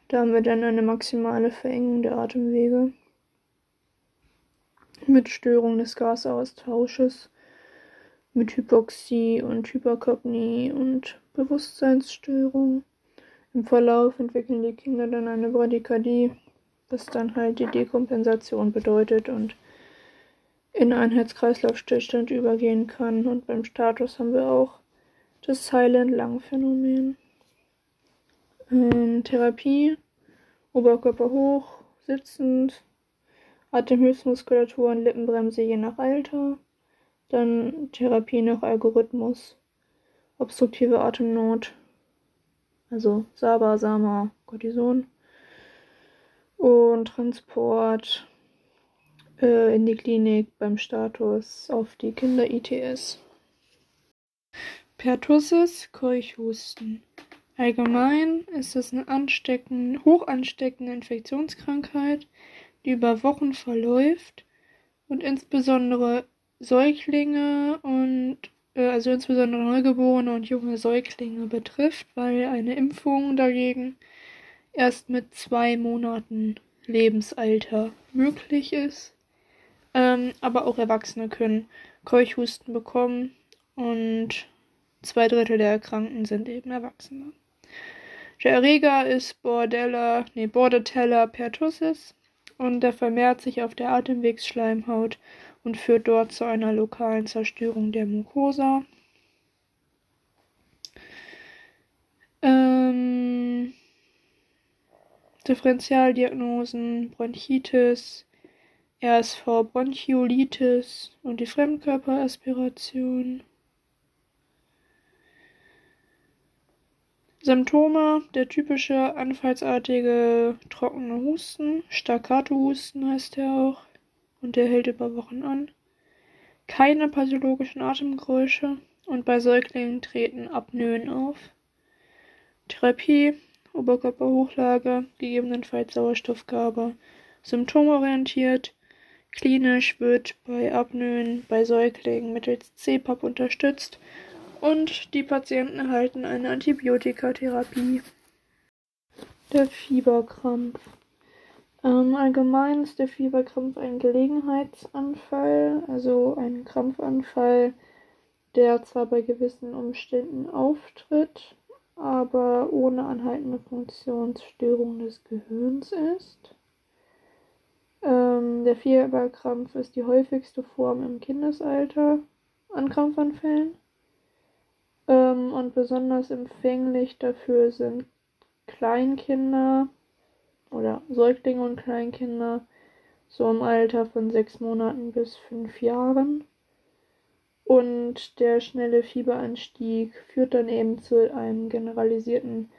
Da haben wir dann eine maximale Verengung der Atemwege mit Störung des Gasaustausches, mit Hypoxie und Hyperkapnie und Bewusstseinsstörung. Im Verlauf entwickeln die Kinder dann eine Bradykardie, was dann halt die Dekompensation bedeutet und in einen Herz-Kreislauf-Stillstand übergehen kann. Und beim Status haben wir auch das Silent-Lung-Phänomen. Ähm, Therapie, Oberkörper hoch, sitzend, Atemhilfsmuskulatur und Lippenbremse je nach Alter. Dann Therapie nach Algorithmus. Obstruktive Atemnot. Also Saba, Sama, Cortison. Und Transport äh, in die Klinik beim Status auf die Kinder-ITS. Pertussis, Keuchhusten. Allgemein ist es eine ansteckende, hoch ansteckende Infektionskrankheit, die über Wochen verläuft und insbesondere Säuglinge und äh, also insbesondere Neugeborene und junge Säuglinge betrifft, weil eine Impfung dagegen erst mit zwei Monaten Lebensalter möglich ist. Ähm, aber auch Erwachsene können Keuchhusten bekommen und zwei Drittel der Erkrankten sind eben Erwachsene. Der Erreger ist Bordella, nee, Bordetella pertussis und der vermehrt sich auf der Atemwegsschleimhaut und führt dort zu einer lokalen Zerstörung der Mucosa. Ähm, Differentialdiagnosen, Bronchitis, RSV Bronchiolitis und die Fremdkörperaspiration. Symptome: Der typische anfallsartige trockene Husten, Staccato-Husten heißt er auch, und der hält über Wochen an. Keine pathologischen Atemgeräusche und bei Säuglingen treten Apnoen auf. Therapie: Oberkörperhochlage, gegebenenfalls Sauerstoffgabe. Symptomorientiert. Klinisch wird bei Apnoen bei Säuglingen mittels CPAP unterstützt und die Patienten erhalten eine Antibiotikatherapie. Der Fieberkrampf. Ähm, allgemein ist der Fieberkrampf ein Gelegenheitsanfall, also ein Krampfanfall, der zwar bei gewissen Umständen auftritt, aber ohne anhaltende Funktionsstörung des Gehirns ist. Ähm, der Fieberkrampf ist die häufigste Form im Kindesalter an Krampfanfällen. Ähm, und besonders empfänglich dafür sind Kleinkinder oder Säuglinge und Kleinkinder so im Alter von sechs Monaten bis fünf Jahren. Und der schnelle Fieberanstieg führt dann eben zu einem generalisierten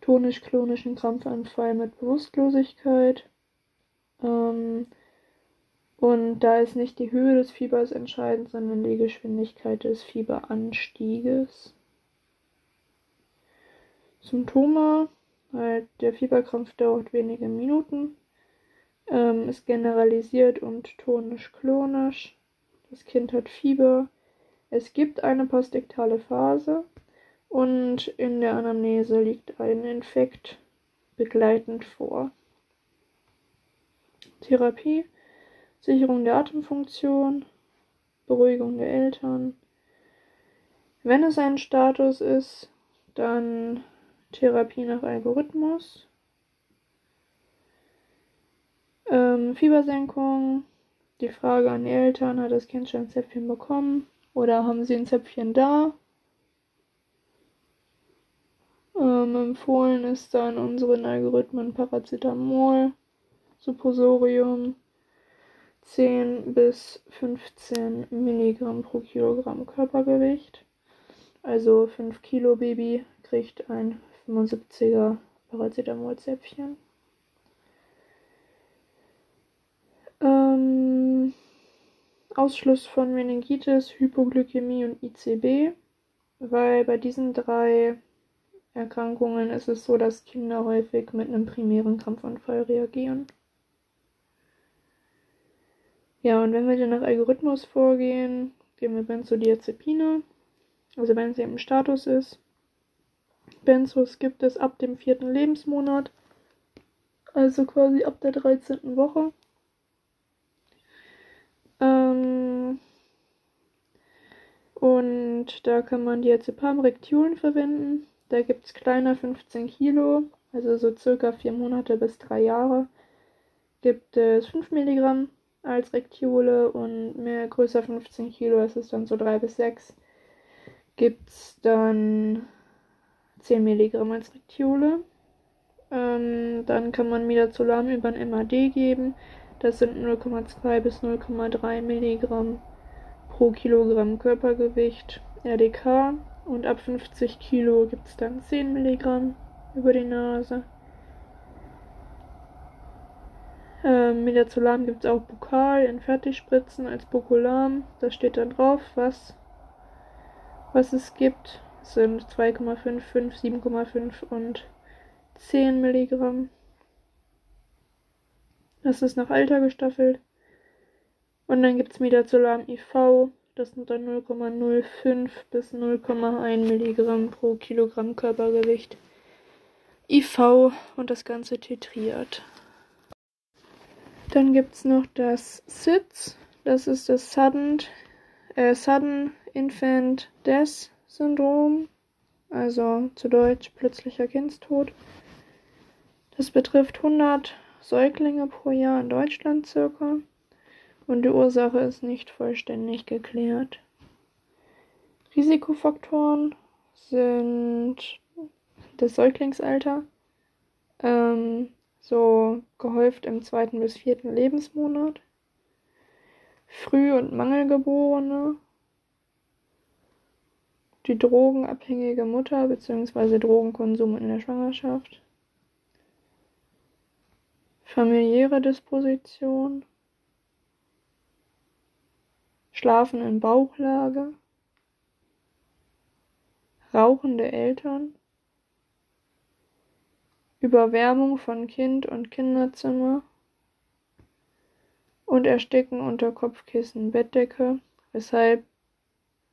tonisch-klonischen Krampfanfall mit Bewusstlosigkeit. Ähm, und da ist nicht die Höhe des Fiebers entscheidend, sondern die Geschwindigkeit des Fieberanstieges. Symptome, halt der Fieberkrampf dauert wenige Minuten, ähm, ist generalisiert und tonisch-klonisch. Das Kind hat Fieber. Es gibt eine postektale Phase und in der Anamnese liegt ein Infekt begleitend vor. Therapie Sicherung der Atemfunktion, Beruhigung der Eltern. Wenn es ein Status ist, dann Therapie nach Algorithmus. Ähm, Fiebersenkung. Die Frage an die Eltern, hat das Kind schon ein Zäpfchen bekommen? Oder haben sie ein Zäpfchen da? Ähm, empfohlen ist dann unseren Algorithmen Paracetamol, Supposorium, 10 bis 15 Milligramm pro Kilogramm Körpergewicht. Also 5 Kilo Baby kriegt ein 75er Paracetamol-Zäpfchen. Ähm, Ausschluss von Meningitis, Hypoglykämie und ICB, weil bei diesen drei Erkrankungen ist es so, dass Kinder häufig mit einem primären Krampfanfall reagieren. Ja, und wenn wir dann nach Algorithmus vorgehen, geben wir Benzodiazepine, also wenn sie im Status ist. Benzos gibt es ab dem vierten Lebensmonat, also quasi ab der 13. Woche. Ähm und da kann man Diazepam Rektulen verwenden. Da gibt es kleiner 15 Kilo, also so circa 4 Monate bis 3 Jahre. Gibt es 5 Milligramm als Rektiole und mehr größer 15 Kilo, das ist dann so 3 bis 6, gibt es dann 10 Milligramm als Rektiole. Ähm, dann kann man Midazolam über ein MAD geben. Das sind 0,2 bis 0,3 Milligramm pro Kilogramm Körpergewicht RDK. Und ab 50 Kilo gibt es dann 10 Milligramm über die Nase. Ähm, Midazolam gibt es auch Bukal in Fertigspritzen als Bokulam. Da steht dann drauf, was, was es gibt. Es sind 2,5, 5, 7,5 und 10 Milligramm. Das ist nach Alter gestaffelt. Und dann gibt es Midazolam IV. Das sind dann 0,05 bis 0,1 Milligramm pro Kilogramm Körpergewicht. IV und das Ganze titriert. Dann gibt es noch das SIDS. Das ist das Sudden, äh, Sudden Infant Death Syndrom. Also zu Deutsch plötzlicher Kindstod. Das betrifft 100 Säuglinge pro Jahr in Deutschland circa und die Ursache ist nicht vollständig geklärt. Risikofaktoren sind das Säuglingsalter, ähm, so gehäuft im zweiten bis vierten Lebensmonat, Früh- und Mangelgeborene, die drogenabhängige Mutter bzw. Drogenkonsum in der Schwangerschaft, familiäre Disposition, Schlafen in Bauchlage, rauchende Eltern, Überwärmung von Kind und Kinderzimmer und Ersticken unter Kopfkissen, Bettdecke, weshalb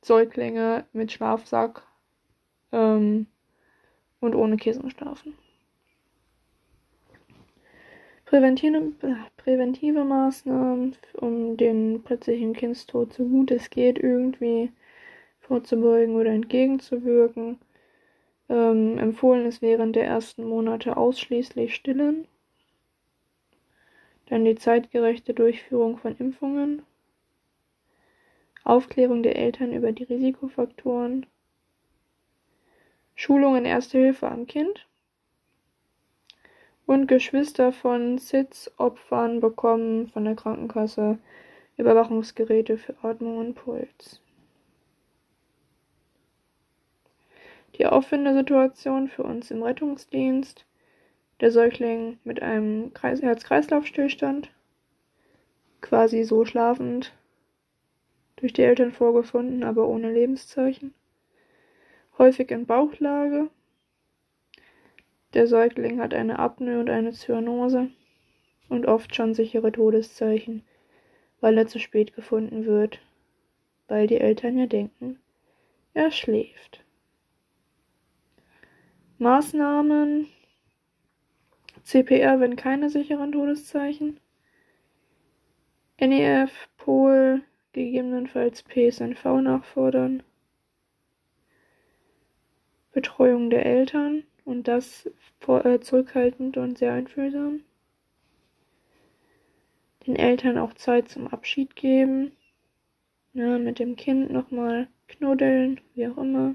Säuglinge mit Schlafsack ähm, und ohne Kissen schlafen. Präventive, präventive Maßnahmen, um den plötzlichen Kindstod so gut es geht irgendwie vorzubeugen oder entgegenzuwirken. Ähm, empfohlen ist während der ersten Monate ausschließlich Stillen. Dann die zeitgerechte Durchführung von Impfungen. Aufklärung der Eltern über die Risikofaktoren. Schulung in Erste Hilfe am Kind und Geschwister von SIDS-Opfern bekommen von der Krankenkasse Überwachungsgeräte für Atmung und Puls. Die Auffindesituation für uns im Rettungsdienst. Der Säugling mit einem Herz-Kreislauf-Stillstand, quasi so schlafend, durch die Eltern vorgefunden, aber ohne Lebenszeichen. Häufig in Bauchlage, der Säugling hat eine Apnoe und eine Zyanose und oft schon sichere Todeszeichen, weil er zu spät gefunden wird, weil die Eltern ja denken, er schläft. Maßnahmen CPR, wenn keine sicheren Todeszeichen. NEF, Pol, gegebenenfalls PSNV nachfordern. Betreuung der Eltern und das vor, äh, zurückhaltend und sehr einfühlsam. Den Eltern auch Zeit zum Abschied geben. Ja, mit dem Kind nochmal knuddeln, wie auch immer.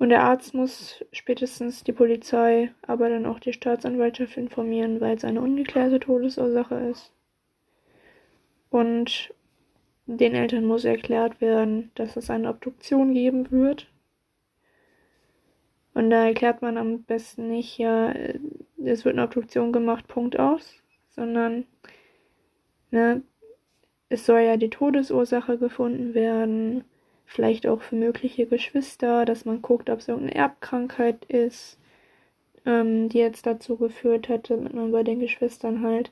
Und der Arzt muss spätestens die Polizei, aber dann auch die Staatsanwaltschaft informieren, weil es eine ungeklärte Todesursache ist. Und den Eltern muss erklärt werden, dass es eine Obduktion geben wird und da erklärt man am besten nicht, ja, es wird eine Obduktion gemacht, Punkt aus, sondern, ne, es soll ja die Todesursache gefunden werden, vielleicht auch für mögliche Geschwister, dass man guckt, ob es irgendeine Erbkrankheit ist, ähm, die jetzt dazu geführt hat, damit man bei den Geschwistern halt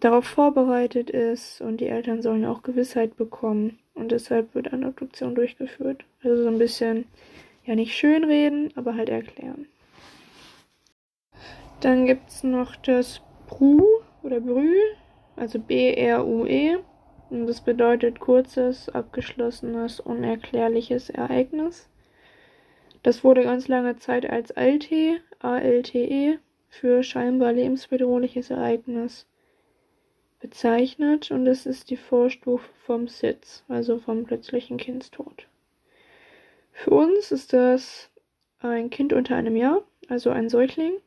darauf vorbereitet ist und die Eltern sollen auch Gewissheit bekommen und deshalb wird eine Obduktion durchgeführt. Also so ein bisschen ja nicht schönreden, aber halt erklären. Dann gibt es noch das BRU oder BRÜ, also B-R-U-E. Und das bedeutet kurzes, abgeschlossenes, unerklärliches Ereignis. Das wurde ganz lange Zeit als ALTE, A-L-T-E, für scheinbar lebensbedrohliches Ereignis bezeichnet und es ist die Vorstufe vom SIDS, also vom plötzlichen Kindstod. Für uns ist das ein Kind unter einem Jahr, also ein Säugling,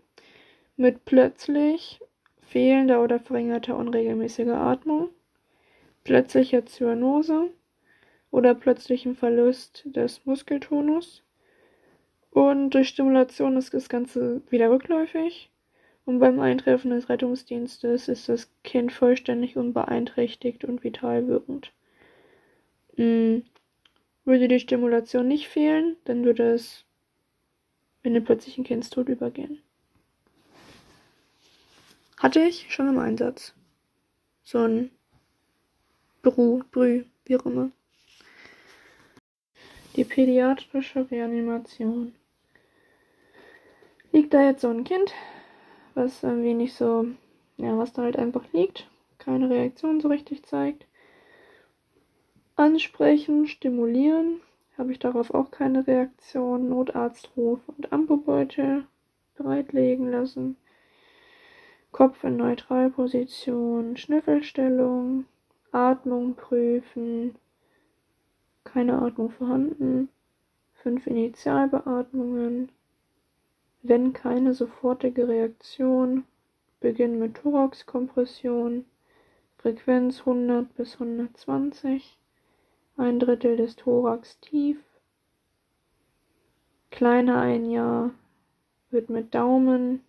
mit plötzlich fehlender oder verringerter unregelmäßiger Atmung, plötzlicher Zyanose oder plötzlichem Verlust des Muskeltonus. Und durch Stimulation ist das Ganze wieder rückläufig. Und beim Eintreffen des Rettungsdienstes ist das Kind vollständig unbeeinträchtigt und vital wirkend. Mm. Würde die Stimulation nicht fehlen, dann würde es in den plötzlichen Kindstod übergehen. Hatte ich schon im Einsatz. So ein Bru, Brü, wie auch immer. Die pädiatrische Reanimation. Liegt da jetzt so ein Kind, was irgendwie nicht so, ja, was da halt einfach liegt, keine Reaktion so richtig zeigt. Ansprechen, stimulieren, habe ich darauf auch keine Reaktion. Notarztruf und Ampubeutel bereitlegen lassen. Kopf in Neutralposition, Schnüffelstellung, Atmung prüfen, keine Atmung vorhanden, fünf Initialbeatmungen, wenn keine sofortige Reaktion, Beginn mit Thoraxkompression, Frequenz 100 bis 120, ein Drittel des Thorax tief, kleiner ein Jahr wird mit Daumen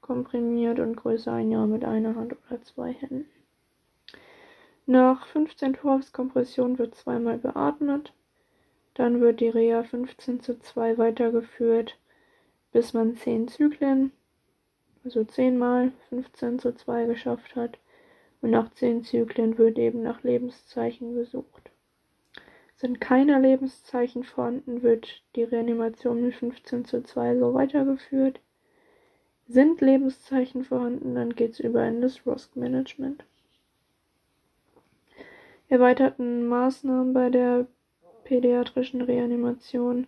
komprimiert und größer ein Jahr mit einer Hand oder zwei Händen. Nach 15 Thoraxkompressionen wird zweimal beatmet. Dann wird die Reha 15 zu 2 weitergeführt, bis man 10 Zyklen, also 10 mal 15 zu 2 geschafft hat. Und nach 10 Zyklen wird eben nach Lebenszeichen gesucht. Sind keine Lebenszeichen vorhanden, wird die Reanimation mit 15 zu 2 so weitergeführt. Sind Lebenszeichen vorhanden, dann geht es über in das ROSC-Management erweiterten Maßnahmen bei der pädiatrischen Reanimation.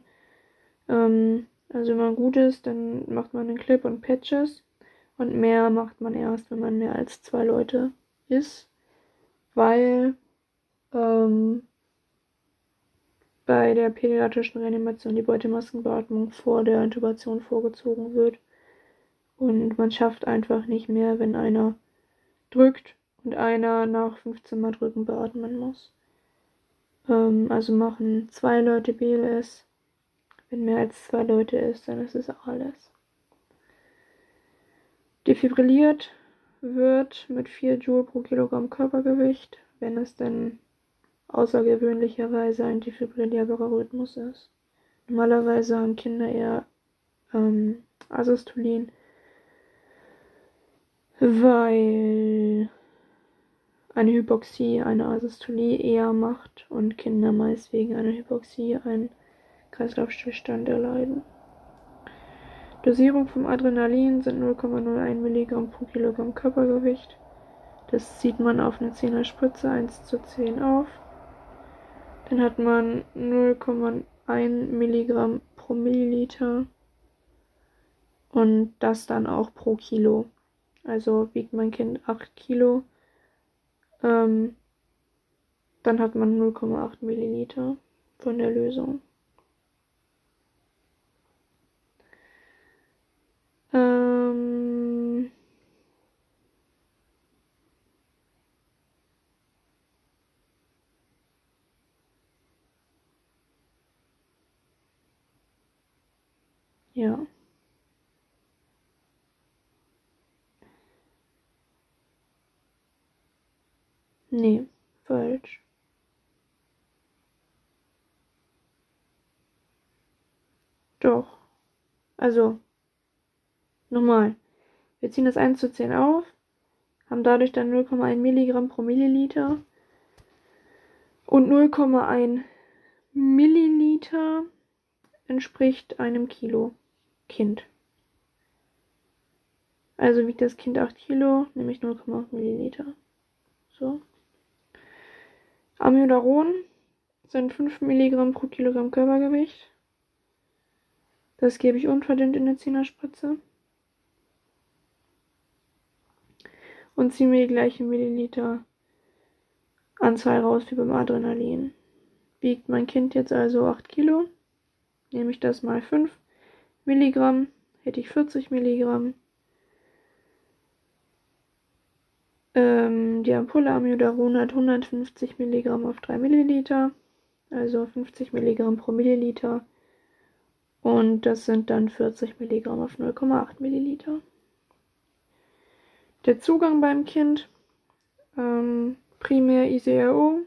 Ähm, also wenn man gut ist, dann macht man einen Clip und Patches. Und mehr macht man erst, wenn man mehr als zwei Leute ist. Weil ähm, bei der pädiatrischen Reanimation die Beutemaskenbeatmung vor der Intubation vorgezogen wird. Und man schafft einfach nicht mehr, wenn einer drückt und einer nach 15 Mal drücken beatmen muss. Ähm, also machen zwei Leute BLS. Wenn mehr als zwei Leute ist, dann ist es alles. Defibrilliert wird mit 4 Joule pro Kilogramm Körpergewicht, wenn es denn außergewöhnlicherweise ein defibrillierbarer Rhythmus ist. Normalerweise haben Kinder eher ähm, Asystolin, weil eine Hypoxie eine Asystolie eher macht und Kinder meist wegen einer Hypoxie einen Kreislaufstillstand erleiden. Dosierung vom Adrenalin sind 0,01 mg pro Kilogramm Körpergewicht. Das zieht man auf eine 10er Spritze 1 zu 10 auf. Dann hat man 0,1 mg pro Milliliter und das dann auch pro Kilo. Also wiegt mein Kind 8 Kilo, ähm, dann hat man 0,8 Milliliter von der Lösung. Ähm, ja. Nee, falsch. Doch. Also, nochmal. Wir ziehen das 1 zu 10 auf, haben dadurch dann 0,1 Milligramm pro Milliliter und 0,1 Milliliter entspricht einem Kilo Kind. Also wiegt das Kind 8 Kilo, nämlich 0,8 Milliliter. So. Amiodaron sind 5 Milligramm pro Kilogramm Körpergewicht. Das gebe ich unverdünnt in eine Zehnerspritze. Und ziehe mir die gleiche Milliliter Anzahl raus wie beim Adrenalin. Wiegt mein Kind jetzt also 8 Kilo, nehme ich das mal 5 Milligramm, hätte ich 40 Milligramm. Ähm, die Ampulle Amiodaron hat 150 Milligramm auf 3 Milliliter, also 50 Milligramm pro Milliliter. Und das sind dann 40 Milligramm auf 0,8 Milliliter. Der Zugang beim Kind, ähm, primär ICRO.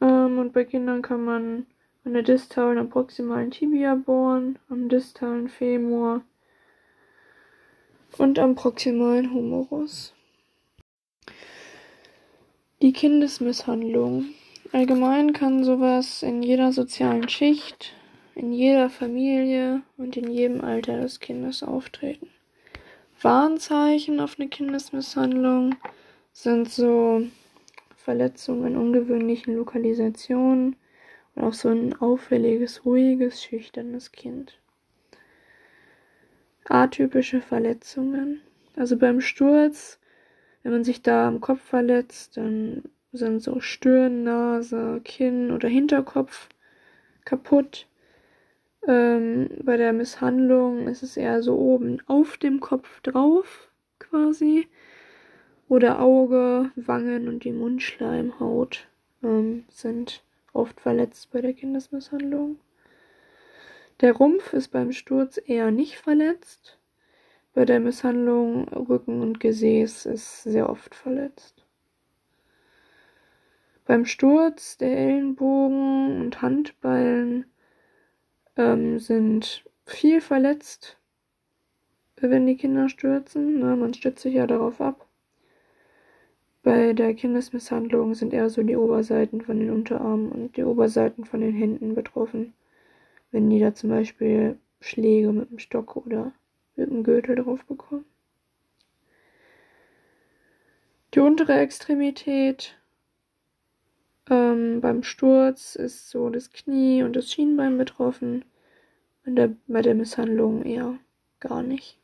Ähm, und bei Kindern kann man an der distalen und proximalen Tibia bohren, am distalen Femur, und am proximalen Humerus. Die Kindesmisshandlung. Allgemein kann sowas in jeder sozialen Schicht, in jeder Familie und in jedem Alter des Kindes auftreten. Warnzeichen auf eine Kindesmisshandlung sind so Verletzungen in ungewöhnlichen Lokalisationen und auch so ein auffälliges, ruhiges, schüchternes Kind. Atypische Verletzungen. Also beim Sturz, wenn man sich da am Kopf verletzt, dann sind so Stirn, Nase, Kinn oder Hinterkopf kaputt. Ähm, bei der Misshandlung ist es eher so oben auf dem Kopf drauf quasi. Oder Auge, Wangen und die Mundschleimhaut ähm, sind oft verletzt bei der Kindesmisshandlung. Der Rumpf ist beim Sturz eher nicht verletzt. Bei der Misshandlung Rücken und Gesäß ist sehr oft verletzt. Beim Sturz der Ellenbogen und Handballen ähm, sind viel verletzt, wenn die Kinder stürzen. Ne? Man stützt sich ja darauf ab. Bei der Kindesmisshandlung sind eher so die Oberseiten von den Unterarmen und die Oberseiten von den Händen betroffen. Wenn die da zum Beispiel Schläge mit dem Stock oder mit dem Gürtel drauf bekommen. Die untere Extremität ähm, beim Sturz ist so das Knie und das Schienbein betroffen. Und der, bei der Misshandlung eher gar nicht.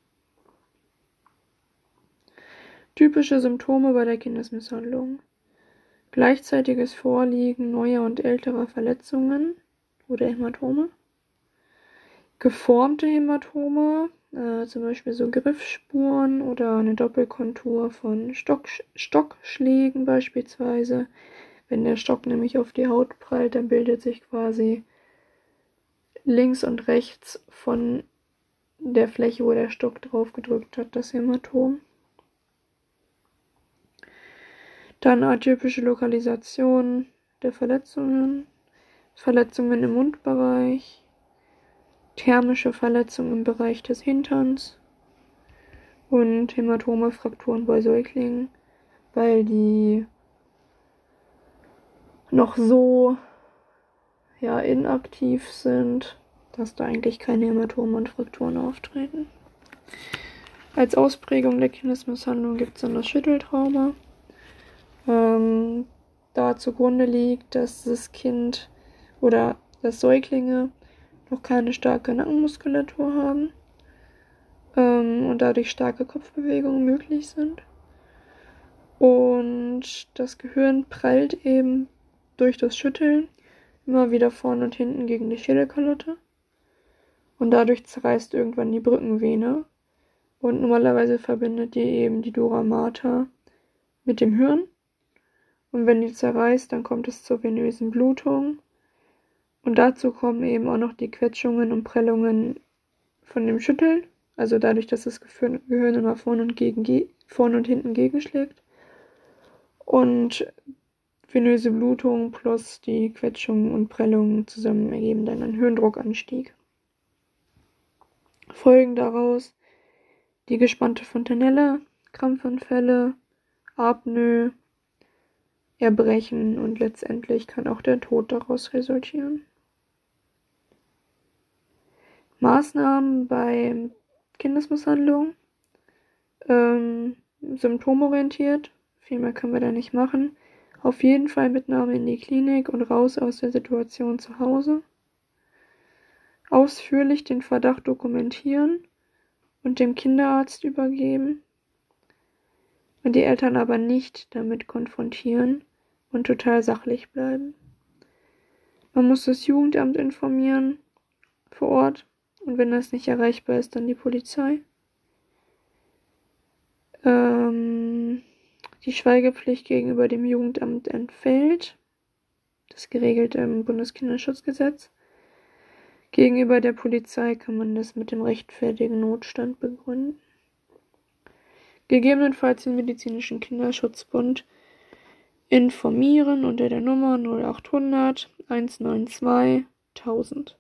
Typische Symptome bei der Kindesmisshandlung. Gleichzeitiges Vorliegen neuer und älterer Verletzungen oder Hämatome. Geformte Hämatome, äh, zum Beispiel so Griffspuren oder eine Doppelkontur von Stock, Stockschlägen beispielsweise. Wenn der Stock nämlich auf die Haut prallt, dann bildet sich quasi links und rechts von der Fläche, wo der Stock drauf gedrückt hat, das Hämatom. Dann atypische Lokalisation der Verletzungen, Verletzungen im Mundbereich, thermische Verletzungen im Bereich des Hinterns und Hämatome, Frakturen bei Säuglingen, weil die noch so ja, inaktiv sind, dass da eigentlich keine Hämatome und Frakturen auftreten. Als Ausprägung der Kindesmisshandlung gibt es dann das Schütteltrauma ähm, da zugrunde liegt, dass das Kind oder dass Säuglinge noch keine starke Nackenmuskulatur haben ähm, und dadurch starke Kopfbewegungen möglich sind. Und das Gehirn prallt eben durch das Schütteln immer wieder vorne und hinten gegen die Schädelkalotte. Und dadurch zerreißt irgendwann die Brückenvene. Und normalerweise verbindet die eben die Dura Mater mit dem Hirn. Und wenn die zerreißt, dann kommt es zur venösen Blutung. Und dazu kommen eben auch noch die Quetschungen und Prellungen von dem Schütteln. Also dadurch, dass das Gehirn immer vorne und, gegen, vorne und hinten gegenschlägt. Und venöse Blutung plus die Quetschungen und Prellungen zusammen ergeben dann einen Hirndruckanstieg. Folgen daraus die gespannte Fontanelle, Krampfanfälle, Apnoe, Erbrechen und letztendlich kann auch der Tod daraus resultieren. Maßnahmen bei Kindesmisshandlung, ähm, symptomorientiert, viel mehr können wir da nicht machen. Auf jeden Fall Mitnahme in die Klinik und raus aus der Situation zu Hause. Ausführlich den Verdacht dokumentieren und dem Kinderarzt übergeben und die Eltern aber nicht damit konfrontieren, und total sachlich bleiben. Man muss das Jugendamt informieren vor Ort und wenn das nicht erreichbar ist, dann die Polizei. Ähm, die Schweigepflicht gegenüber dem Jugendamt entfällt. Das geregelt im Bundeskinderschutzgesetz. Gegenüber der Polizei kann man das mit dem rechtfertigen Notstand begründen. Gegebenenfalls den medizinischen Kinderschutzbund informieren unter der Nummer 0800 192 1000.